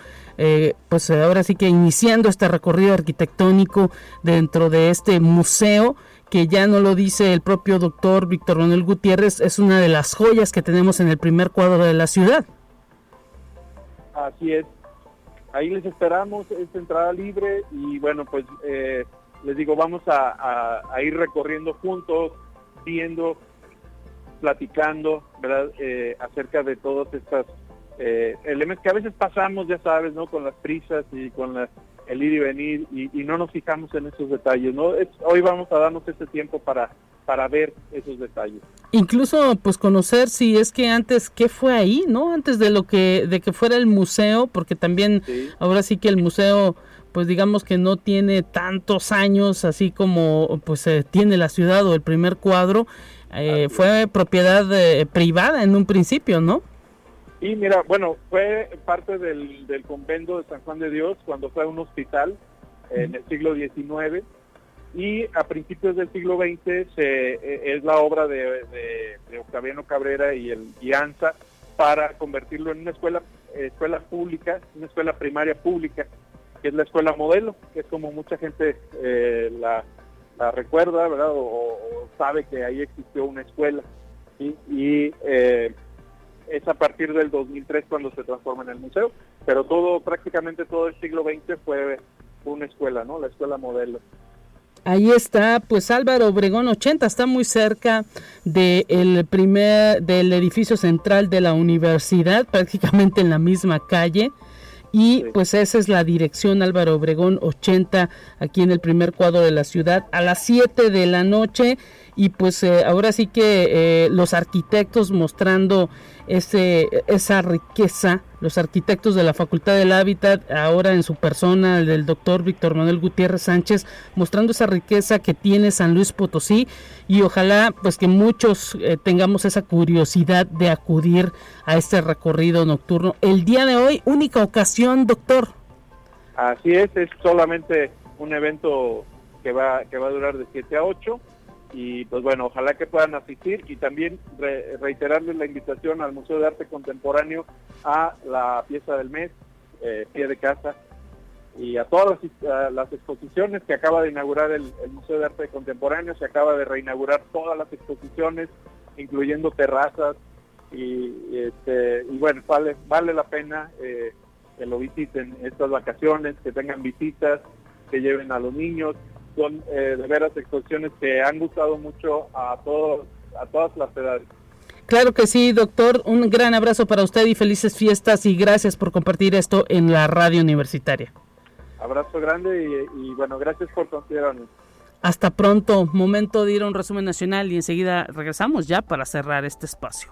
Speaker 2: pues ahora sí que iniciando este recorrido arquitectónico dentro de este museo que ya no lo dice el propio doctor Víctor Manuel Gutiérrez, es una de las joyas que tenemos en el primer cuadro de la ciudad.
Speaker 8: Así es. Ahí les esperamos, es entrada libre y bueno, pues eh, les digo, vamos a, ir recorriendo juntos, viendo, platicando, ¿verdad? Eh, acerca de todos estos eh, elementos que a veces pasamos, ya sabes, ¿no? Con las prisas y con las el ir y venir y, no nos fijamos en esos detalles. ¿no? hoy vamos a darnos este tiempo para, para ver esos detalles.
Speaker 2: Incluso pues conocer si es que antes qué fue ahí, ¿no? Antes de lo que de que fuera el museo, porque también ahora sí que el museo pues digamos que no tiene tantos años así como pues eh, tiene la ciudad o el primer cuadro eh, fue propiedad eh, privada en un principio, ¿no?
Speaker 8: Y mira, bueno, fue parte del, del convento de San Juan de Dios cuando fue un hospital en el siglo XIX y a principios del siglo XX se, e, es la obra de, Octaviano Cabrera y el Guianza para convertirlo en una escuela, escuela pública, una escuela primaria pública, que es la escuela modelo, que es como mucha gente eh, la, recuerda, ¿verdad? O, sabe que ahí existió una escuela. Y eh, es a partir del 2003 cuando se transforma en el museo, pero todo, prácticamente todo el siglo XX fue una escuela, ¿no? La escuela modelo.
Speaker 2: Ahí está, pues Álvaro Obregón 80 está muy cerca del primer del edificio central de la universidad, prácticamente en la misma calle. Y pues esa es la dirección Álvaro Obregón 80 aquí en el primer cuadro de la ciudad a las 7 de la noche y pues eh, ahora sí que eh, los arquitectos mostrando ese, esa riqueza, los arquitectos de la Facultad del Hábitat, ahora en su persona, el del doctor Víctor Manuel Gutiérrez Sánchez, mostrando esa riqueza que tiene San Luis Potosí y ojalá pues que muchos eh, tengamos esa curiosidad de acudir a este recorrido nocturno. El día de hoy, única ocasión, doctor.
Speaker 8: Así es, es solamente un evento que va, que va a durar de 7 a 8 y pues bueno, ojalá que puedan asistir y también reiterarles la invitación al Museo de Arte Contemporáneo a la pieza del mes, eh, pie de casa, y a todas las, exposiciones que acaba de inaugurar el, Museo de Arte Contemporáneo, se acaba de reinaugurar todas las exposiciones, incluyendo terrazas, y, este, bueno, vale, vale la pena eh, que lo visiten estas vacaciones, que tengan visitas, que lleven a los niños, son eh, de veras exposiciones que han gustado mucho a todos a todas las edades.
Speaker 2: Claro que sí, doctor. Un gran abrazo para usted y felices fiestas y gracias por compartir esto en la radio universitaria.
Speaker 8: Abrazo grande y, y bueno, gracias por considerarnos.
Speaker 2: Hasta pronto. Momento de ir a un resumen nacional y enseguida regresamos ya para cerrar este espacio.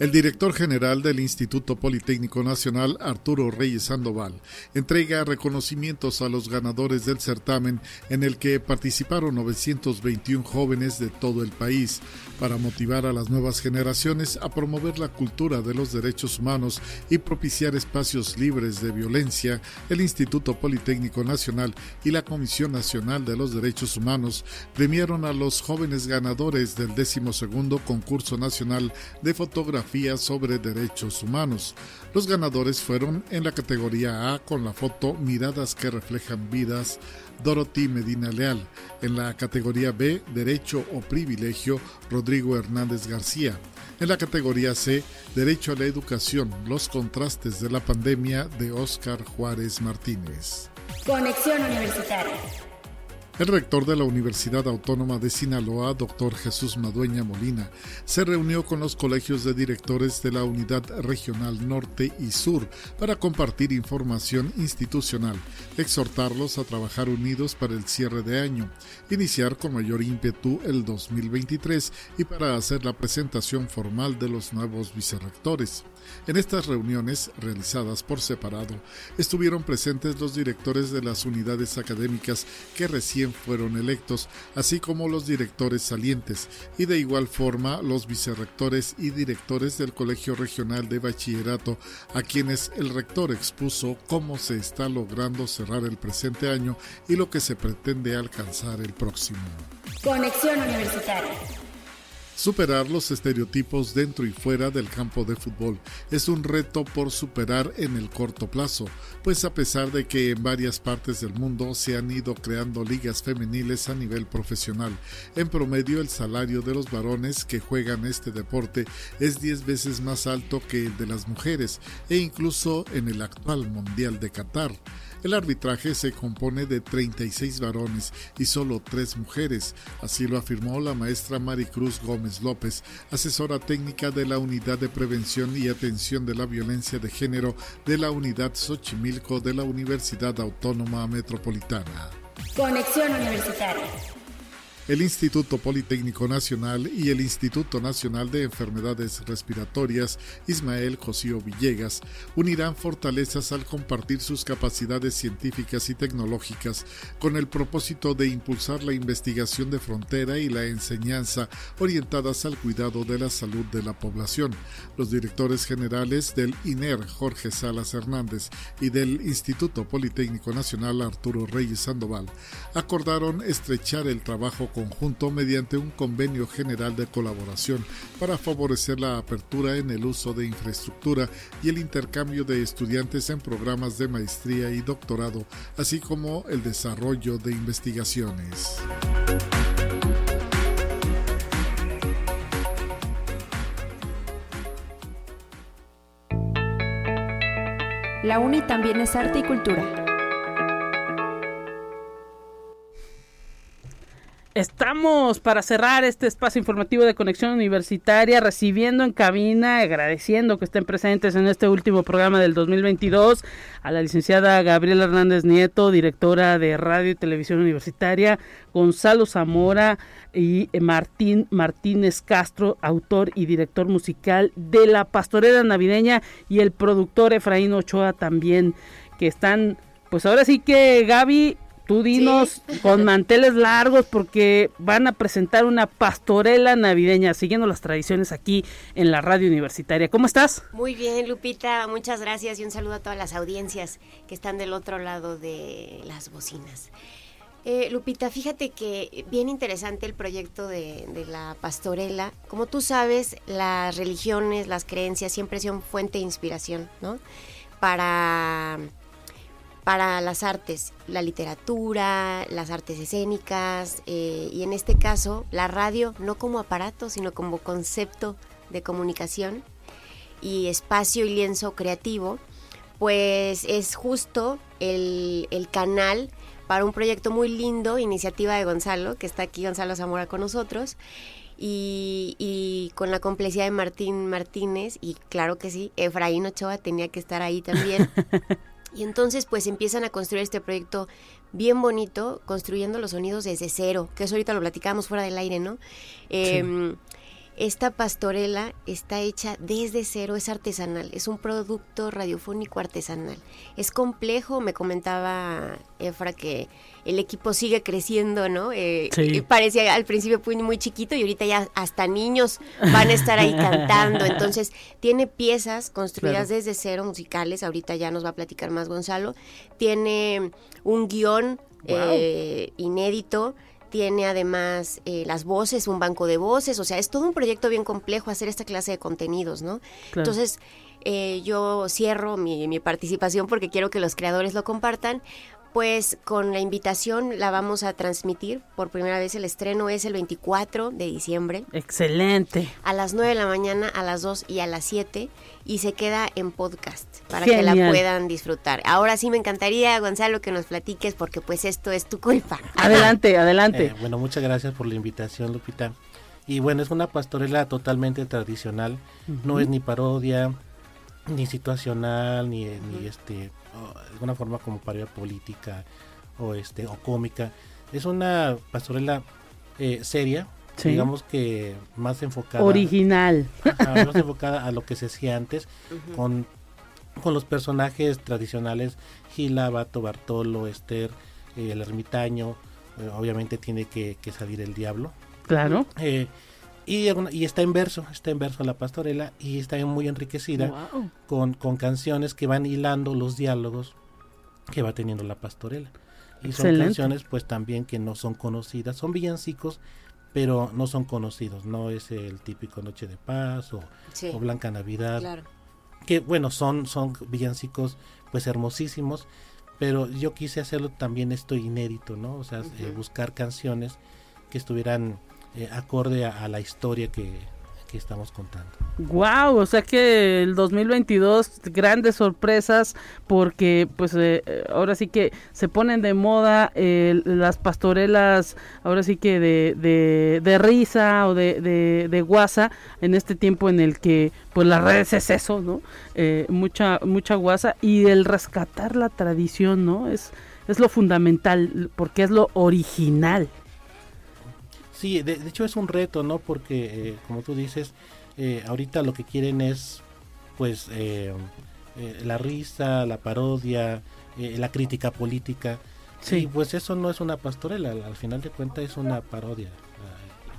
Speaker 9: El director general del Instituto Politécnico Nacional, Arturo Reyes Sandoval, entrega reconocimientos a los ganadores del certamen en el que participaron 921 jóvenes de todo el país para motivar a las nuevas generaciones a promover la cultura de los derechos humanos y propiciar espacios libres de violencia, el Instituto Politécnico Nacional y la Comisión Nacional de los Derechos Humanos premiaron a los jóvenes ganadores del 12 concurso nacional de fotografía sobre derechos humanos. Los ganadores fueron en la categoría A con la foto Miradas que reflejan vidas Dorothy Medina Leal. En la categoría B, Derecho o Privilegio, Rodrigo Hernández García. En la categoría C, Derecho a la Educación, los contrastes de la pandemia de Óscar Juárez Martínez.
Speaker 3: Conexión Universitaria.
Speaker 9: El rector de la Universidad Autónoma de Sinaloa, doctor Jesús Madueña Molina, se reunió con los colegios de directores de la Unidad Regional Norte y Sur para compartir información institucional, exhortarlos a trabajar unidos para el cierre de año, iniciar con mayor ímpetu el 2023 y para hacer la presentación formal de los nuevos vicerrectores. En estas reuniones, realizadas por separado, estuvieron presentes los directores de las unidades académicas que recién fueron electos, así como los directores salientes, y de igual forma los vicerrectores y directores del Colegio Regional de Bachillerato, a quienes el rector expuso cómo se está logrando cerrar el presente año y lo que se pretende alcanzar el próximo.
Speaker 3: Conexión Universitaria.
Speaker 9: Superar los estereotipos dentro y fuera del campo de fútbol es un reto por superar en el corto plazo, pues a pesar de que en varias partes del mundo se han ido creando ligas femeniles a nivel profesional, en promedio el salario de los varones que juegan este deporte es 10 veces más alto que el de las mujeres e incluso en el actual Mundial de Qatar. El arbitraje se compone de 36 varones y solo 3 mujeres, así lo afirmó la maestra Maricruz Gómez López, asesora técnica de la Unidad de Prevención y Atención de la Violencia de Género de la Unidad Xochimilco de la Universidad Autónoma Metropolitana.
Speaker 3: Conexión Universitaria
Speaker 9: el Instituto Politécnico Nacional y el Instituto Nacional de Enfermedades Respiratorias Ismael Josío Villegas unirán fortalezas al compartir sus capacidades científicas y tecnológicas con el propósito de impulsar la investigación de frontera y la enseñanza orientadas al cuidado de la salud de la población. Los directores generales del INER Jorge Salas Hernández y del Instituto Politécnico Nacional Arturo Reyes Sandoval acordaron estrechar el trabajo conjunto mediante un convenio general de colaboración para favorecer la apertura en el uso de infraestructura y el intercambio de estudiantes en programas de maestría y doctorado, así como el desarrollo de investigaciones.
Speaker 3: La UNI también es arte y cultura.
Speaker 2: Estamos para cerrar este espacio informativo de conexión universitaria, recibiendo en cabina, agradeciendo que estén presentes en este último programa del 2022 a la licenciada Gabriela Hernández Nieto, directora de Radio y Televisión Universitaria, Gonzalo Zamora y Martín Martínez Castro, autor y director musical de La Pastorera Navideña y el productor Efraín Ochoa también, que están, pues ahora sí que Gaby Tú dinos con manteles largos porque van a presentar una pastorela navideña siguiendo las tradiciones aquí en la radio universitaria. ¿Cómo estás?
Speaker 10: Muy bien, Lupita, muchas gracias y un saludo a todas las audiencias que están del otro lado de las bocinas. Eh, Lupita, fíjate que bien interesante el proyecto de, de, la pastorela. Como tú sabes, las religiones, las creencias siempre son fuente de inspiración, ¿no? Para para las artes, la literatura, las artes escénicas eh, y en este caso la radio no como aparato, sino como concepto de comunicación y espacio y lienzo creativo, pues es justo el, canal para un proyecto muy lindo, iniciativa de Gonzalo, que está aquí Gonzalo Zamora con nosotros, y, y, con la complicidad de Martín Martínez, y claro que sí, Efraín Ochoa tenía que estar ahí también. Y entonces pues empiezan a construir este proyecto bien bonito, construyendo los sonidos desde cero, que eso ahorita lo platicábamos fuera del aire, ¿no? Em, esta pastorela está hecha desde cero, es artesanal, es un producto radiofónico artesanal. Es complejo, me comentaba Efra que el equipo sigue creciendo, ¿no? Eh, parecía al principio muy, muy chiquito y ahorita ya hasta niños van a estar ahí cantando. Entonces, tiene piezas construidas desde cero, musicales, ahorita ya nos va a platicar más Gonzalo. Tiene un guion eh, inédito tiene además eh, las voces, un banco de voces, o sea, es todo un proyecto bien complejo hacer esta clase de contenidos, ¿no? Entonces, eh, yo cierro mi, mi, participación porque quiero que los creadores lo compartan, pues con la invitación la vamos a transmitir por primera vez. El estreno es el 24 de diciembre.
Speaker 2: Excelente.
Speaker 10: A las 9 de la mañana, a las 2 y a las 7. Y se queda en podcast para que la puedan disfrutar. Ahora sí me encantaría, Gonzalo, que nos platiques porque pues esto es tu culpa.
Speaker 2: Adelante, adelante.
Speaker 11: Eh, bueno, muchas gracias por la invitación, Lupita. Y bueno, es una pastorela totalmente tradicional. No es ni parodia, ni situacional, ni, ni este alguna forma como parodia política o este o cómica. Es una pastorela eh, seria, digamos que más enfocada
Speaker 2: original,
Speaker 11: más enfocada a lo que se hacía antes con con los personajes tradicionales Gila, Bato, Bartolo, Esther, eh, el ermitaño, eh, obviamente tiene que, salir el diablo.
Speaker 2: Claro.
Speaker 11: Y, y, está en verso, está en verso la pastorela y está muy enriquecida con, con, canciones que van hilando los diálogos que va teniendo la pastorela. Y son canciones pues también que no son conocidas, son villancicos, pero no son conocidos, no es el típico Noche de Paz o, Blanca Navidad. Que bueno, son, son villancicos pues hermosísimos, pero yo quise hacerlo también esto inédito, ¿no? O sea, eh, buscar canciones que estuvieran eh, acorde a, la historia que, estamos contando.
Speaker 2: Wow, o sea que el 2022 grandes sorpresas porque pues eh, eh, ahora sí que se ponen de moda las pastorelas, ahora sí que de, de, risa o de, de, de, guasa en este tiempo en el que pues las redes es eso, ¿no? mucha mucha guasa y el rescatar la tradición, ¿no? Es es lo fundamental porque es lo original.
Speaker 11: Sí, de, hecho es un reto, ¿no? Porque, eh, como tú dices, eh, ahorita lo que quieren es, pues, eh, la risa, la parodia, la crítica política. Sí. pues eso no es una pastorela, al final de cuentas es una parodia.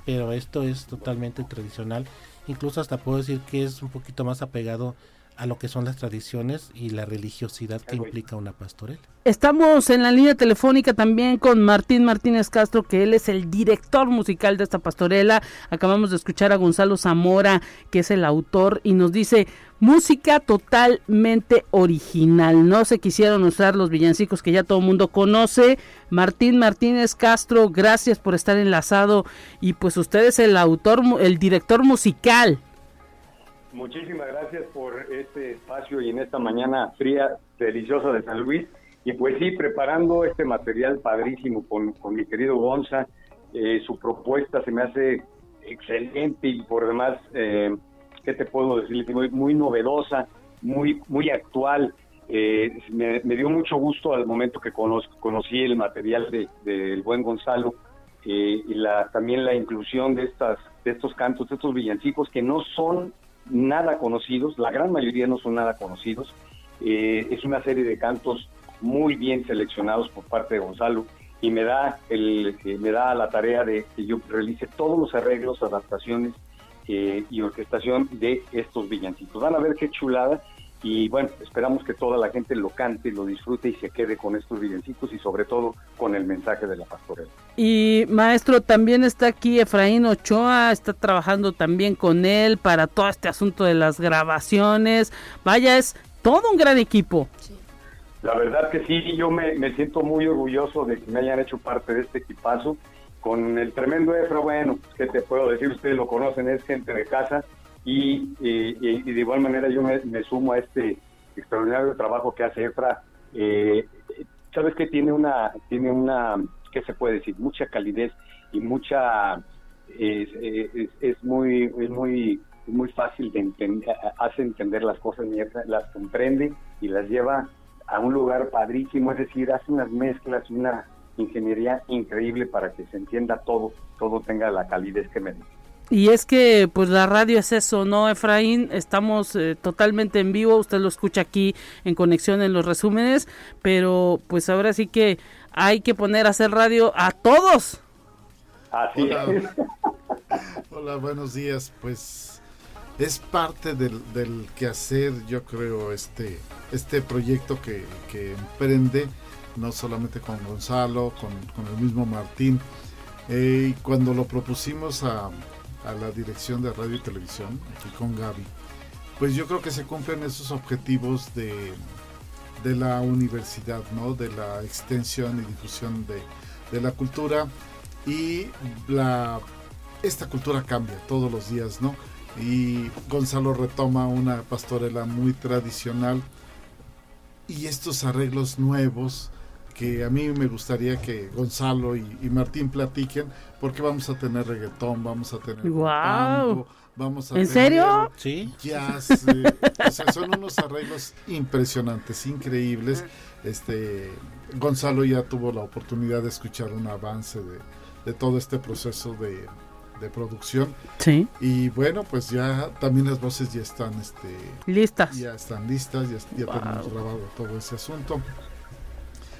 Speaker 11: Pero esto es totalmente tradicional. Incluso hasta puedo decir que es un poquito más apegado a lo que son las tradiciones y la religiosidad que implica una pastorela.
Speaker 2: Estamos en la línea telefónica también con Martín Martínez Castro, que él es el director musical de esta pastorela. Acabamos de escuchar a Gonzalo Zamora, que es el autor, y nos dice música totalmente original. No se quisieron usar los villancicos que ya todo el mundo conoce. Martín Martínez Castro, gracias por estar enlazado. Y pues usted es el autor, el director musical.
Speaker 12: Muchísimas gracias por este espacio y en esta mañana fría, deliciosa de San Luis. Y pues sí, preparando este material padrísimo con, mi querido Gonza, eh, su propuesta se me hace excelente y por demás, eh, ¿qué te puedo decir? Muy, muy novedosa, muy, muy actual. Eh, me, dio mucho gusto al momento que conocí el material del de, buen Gonzalo eh, y la, también la inclusión de, estas, de estos cantos, de estos villancicos que no son nada conocidos, la gran mayoría no son nada conocidos. Eh, es una serie de cantos muy bien seleccionados por parte de Gonzalo y me da el me da la tarea de que yo realice todos los arreglos, adaptaciones eh, y orquestación de estos villancicos. Van a ver qué chulada y bueno, esperamos que toda la gente lo cante, lo disfrute y se quede con estos villancicos y sobre todo con el mensaje de la pastorela.
Speaker 2: Y maestro, también está aquí Efraín Ochoa, está trabajando también con él para todo este asunto de las grabaciones. Vaya, es todo un gran equipo.
Speaker 12: La verdad que sí, yo me, siento muy orgulloso de que me hayan hecho parte de este equipazo. Con el tremendo Efra, bueno, ¿qué te puedo decir? Ustedes lo conocen, es gente de casa y, de igual manera yo me, sumo a este extraordinario trabajo que hace EFRA. Eh, Sabes que tiene una, tiene una, ¿qué se puede decir? Mucha calidez y mucha, es, es, muy, es muy, muy fácil de entender, hace entender las cosas, las comprende y las lleva a un lugar padrísimo, es decir, hace unas mezclas, una ingeniería increíble para que se entienda todo, todo tenga la calidez que merece.
Speaker 2: Y es que pues la radio es eso, ¿no, Efraín? Estamos eh, totalmente en vivo, usted lo escucha aquí en conexión en los resúmenes, pero pues ahora sí que hay que poner a hacer radio a todos.
Speaker 12: Así Hola.
Speaker 9: Hola, buenos días. Pues es parte del, del quehacer, yo creo, este, este proyecto que, que emprende, no solamente con Gonzalo, con, con el mismo Martín. Eh, y cuando lo propusimos a, a la dirección de radio y televisión, aquí con Gaby, pues yo creo que se cumplen esos objetivos de, de la universidad, ¿no? De la extensión y difusión de, de la cultura y la esta cultura cambia todos los días, ¿no? Y Gonzalo retoma una pastorela muy tradicional y estos arreglos nuevos que a mí me gustaría que Gonzalo y, Martín platiquen, porque vamos a tener reggaetón, vamos a tener
Speaker 2: wow.
Speaker 9: vamos a
Speaker 2: ¿En serio?
Speaker 11: Sí.
Speaker 9: Jazz, eh, o sea, son unos arreglos impresionantes, increíbles. Este Gonzalo ya tuvo la oportunidad de escuchar un avance de, todo este proceso de, producción.
Speaker 2: Sí.
Speaker 9: Y bueno, pues ya también las voces ya están este,
Speaker 2: listas.
Speaker 9: Ya están listas, ya, ya tenemos grabado todo ese asunto.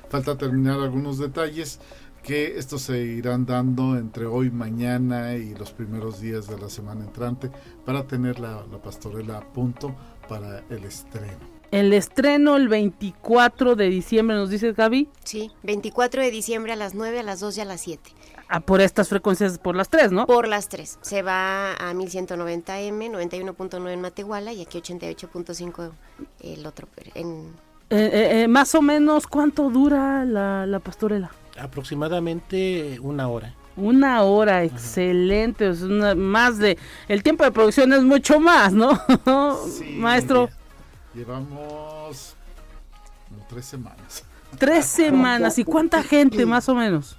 Speaker 9: Falta terminar algunos detalles que estos se irán dando entre hoy, mañana y los primeros días de la semana entrante para tener la, pastorela a punto para el estreno.
Speaker 2: El estreno el 24 de diciembre, ¿nos dices Gaby?
Speaker 10: Sí, 24 de diciembre a las 9, a las 2 y a las 7.
Speaker 2: Ah, por estas frecuencias, por las 3, ¿no?
Speaker 10: Por las 3. Se va a 1190M, 91.9 en Matehuala y aquí 88.5 el otro, en
Speaker 2: eh, eh, eh, más o menos, ¿cuánto dura la, pastorela?
Speaker 11: Aproximadamente una hora.
Speaker 2: Una hora, excelente. Es más de. El tiempo de producción es mucho más, ¿no? Maestro.
Speaker 9: Llevamos tres semanas.
Speaker 2: Tres semanas. ¿Y cuánta gente, más o menos?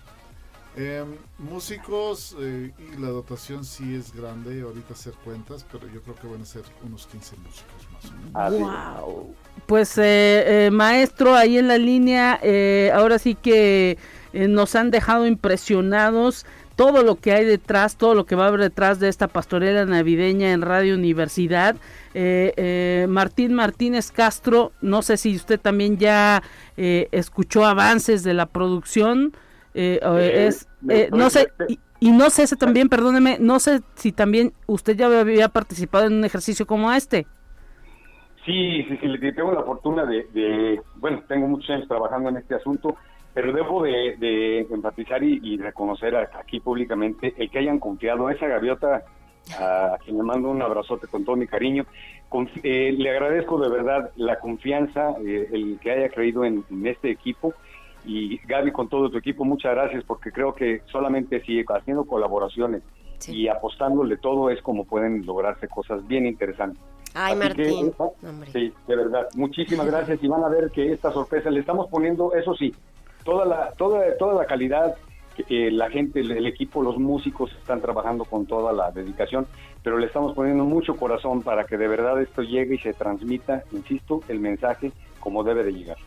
Speaker 9: Em, músicos y la dotación sí es grande, ahorita hacer cuentas, pero yo creo que van a ser unos 15 músicos
Speaker 2: ¡Wow! Pues eh, eh, maestro, ahí en la línea, eh, ahora sí que nos han dejado impresionados todo lo que hay detrás, todo lo que va a haber detrás de esta pastorela navideña en Radio Universidad. Martín Martínez Castro, no sé si usted también ya escuchó avances de la producción. es, no sé, y, y, no sé si también, perdóneme, no sé si también usted ya había participado en un ejercicio como este.
Speaker 12: Sí, sí, sí, tengo la fortuna de, bueno, tengo muchos años trabajando en este asunto, pero debo de, enfatizar y, reconocer aquí públicamente el que hayan confiado a esa gaviota, a quien le mando un abrazote con todo mi cariño. Eh, le agradezco de verdad la confianza, eh, el que haya creído en, este equipo. Y Gaby, con todo tu equipo, muchas gracias, porque creo que solamente si haciendo colaboraciones y apostándole todo es como pueden lograrse cosas bien interesantes.
Speaker 10: Ay, Martín.
Speaker 12: sí, de verdad. Muchísimas gracias y van a ver que esta sorpresa le estamos poniendo, eso sí, toda la, toda, toda la calidad, eh, la gente, el, equipo, los músicos están trabajando con toda la dedicación, pero le estamos poniendo mucho corazón para que de verdad esto llegue y se transmita, insisto, el mensaje como debe de llegar.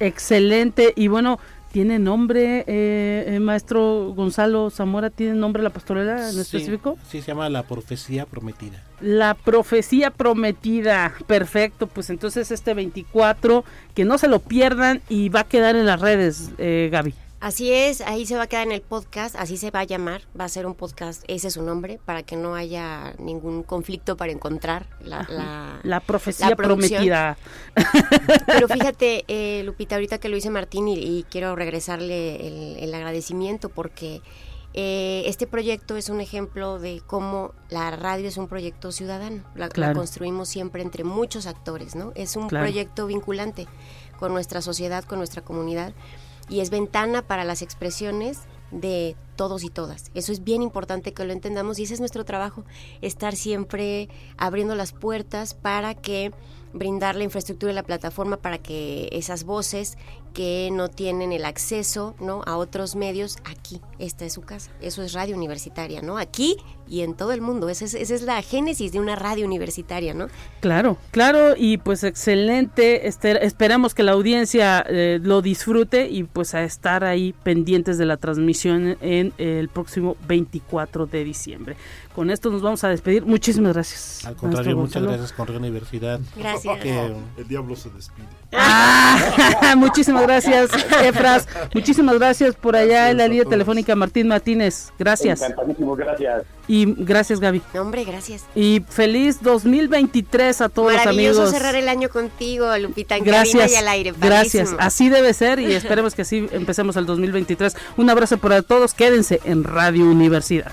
Speaker 2: Excelente. Y bueno, ¿Tiene nombre, eh, eh, maestro Gonzalo Zamora? ¿Tiene nombre la pastorela en específico?
Speaker 11: Sí, se llama La Profecía Prometida.
Speaker 2: La Profecía Prometida. Perfecto, pues entonces este 24, que no se lo pierdan y va a quedar en las redes, eh, Gaby.
Speaker 10: Así es, ahí se va a quedar en el podcast, así se va a llamar, va a ser un podcast, ese es su nombre, para que no haya ningún conflicto para encontrar la,
Speaker 2: la, profecía prometida.
Speaker 10: Pero fíjate, eh, Lupita, ahorita que lo dice Martín y, quiero regresarle el, agradecimiento porque eh, este proyecto es un ejemplo de cómo la radio es un proyecto ciudadano, la, construimos siempre entre muchos actores, ¿no? Es un proyecto vinculante con nuestra sociedad, con nuestra comunidad y es ventana para las expresiones de todos y todas. Eso es bien importante que lo entendamos y ese es nuestro trabajo, estar siempre abriendo las puertas para que brindar la infraestructura y la plataforma para que esas voces que no tienen el acceso ¿no? a otros medios, aquí, esta es su casa. Eso es radio universitaria, ¿no? Aquí y en todo el mundo. Esa es, esa es la génesis de una radio universitaria, ¿no?
Speaker 2: Claro, claro, y pues excelente. Esperamos que la audiencia eh, lo disfrute y pues a estar ahí pendientes de la transmisión en el próximo 24 de diciembre. Con esto nos vamos a despedir. Muchísimas gracias.
Speaker 11: Al contrario, muchas gracias con Universidad.
Speaker 10: Gracias.
Speaker 9: el diablo se despide.
Speaker 2: Ah, muchísimas gracias, Efras. Muchísimas gracias por allá en la línea telefónica Martín Martínez. Gracias.
Speaker 12: gracias.
Speaker 2: Y gracias, Gaby.
Speaker 10: hombre, gracias.
Speaker 2: Y feliz 2023 a todos los amigos.
Speaker 10: Maravilloso cerrar el año contigo, Lupita. gracias. Y al aire.
Speaker 2: Gracias. Así debe ser y esperemos que así empecemos el 2023. Un abrazo para todos. Quédense en Radio Universidad.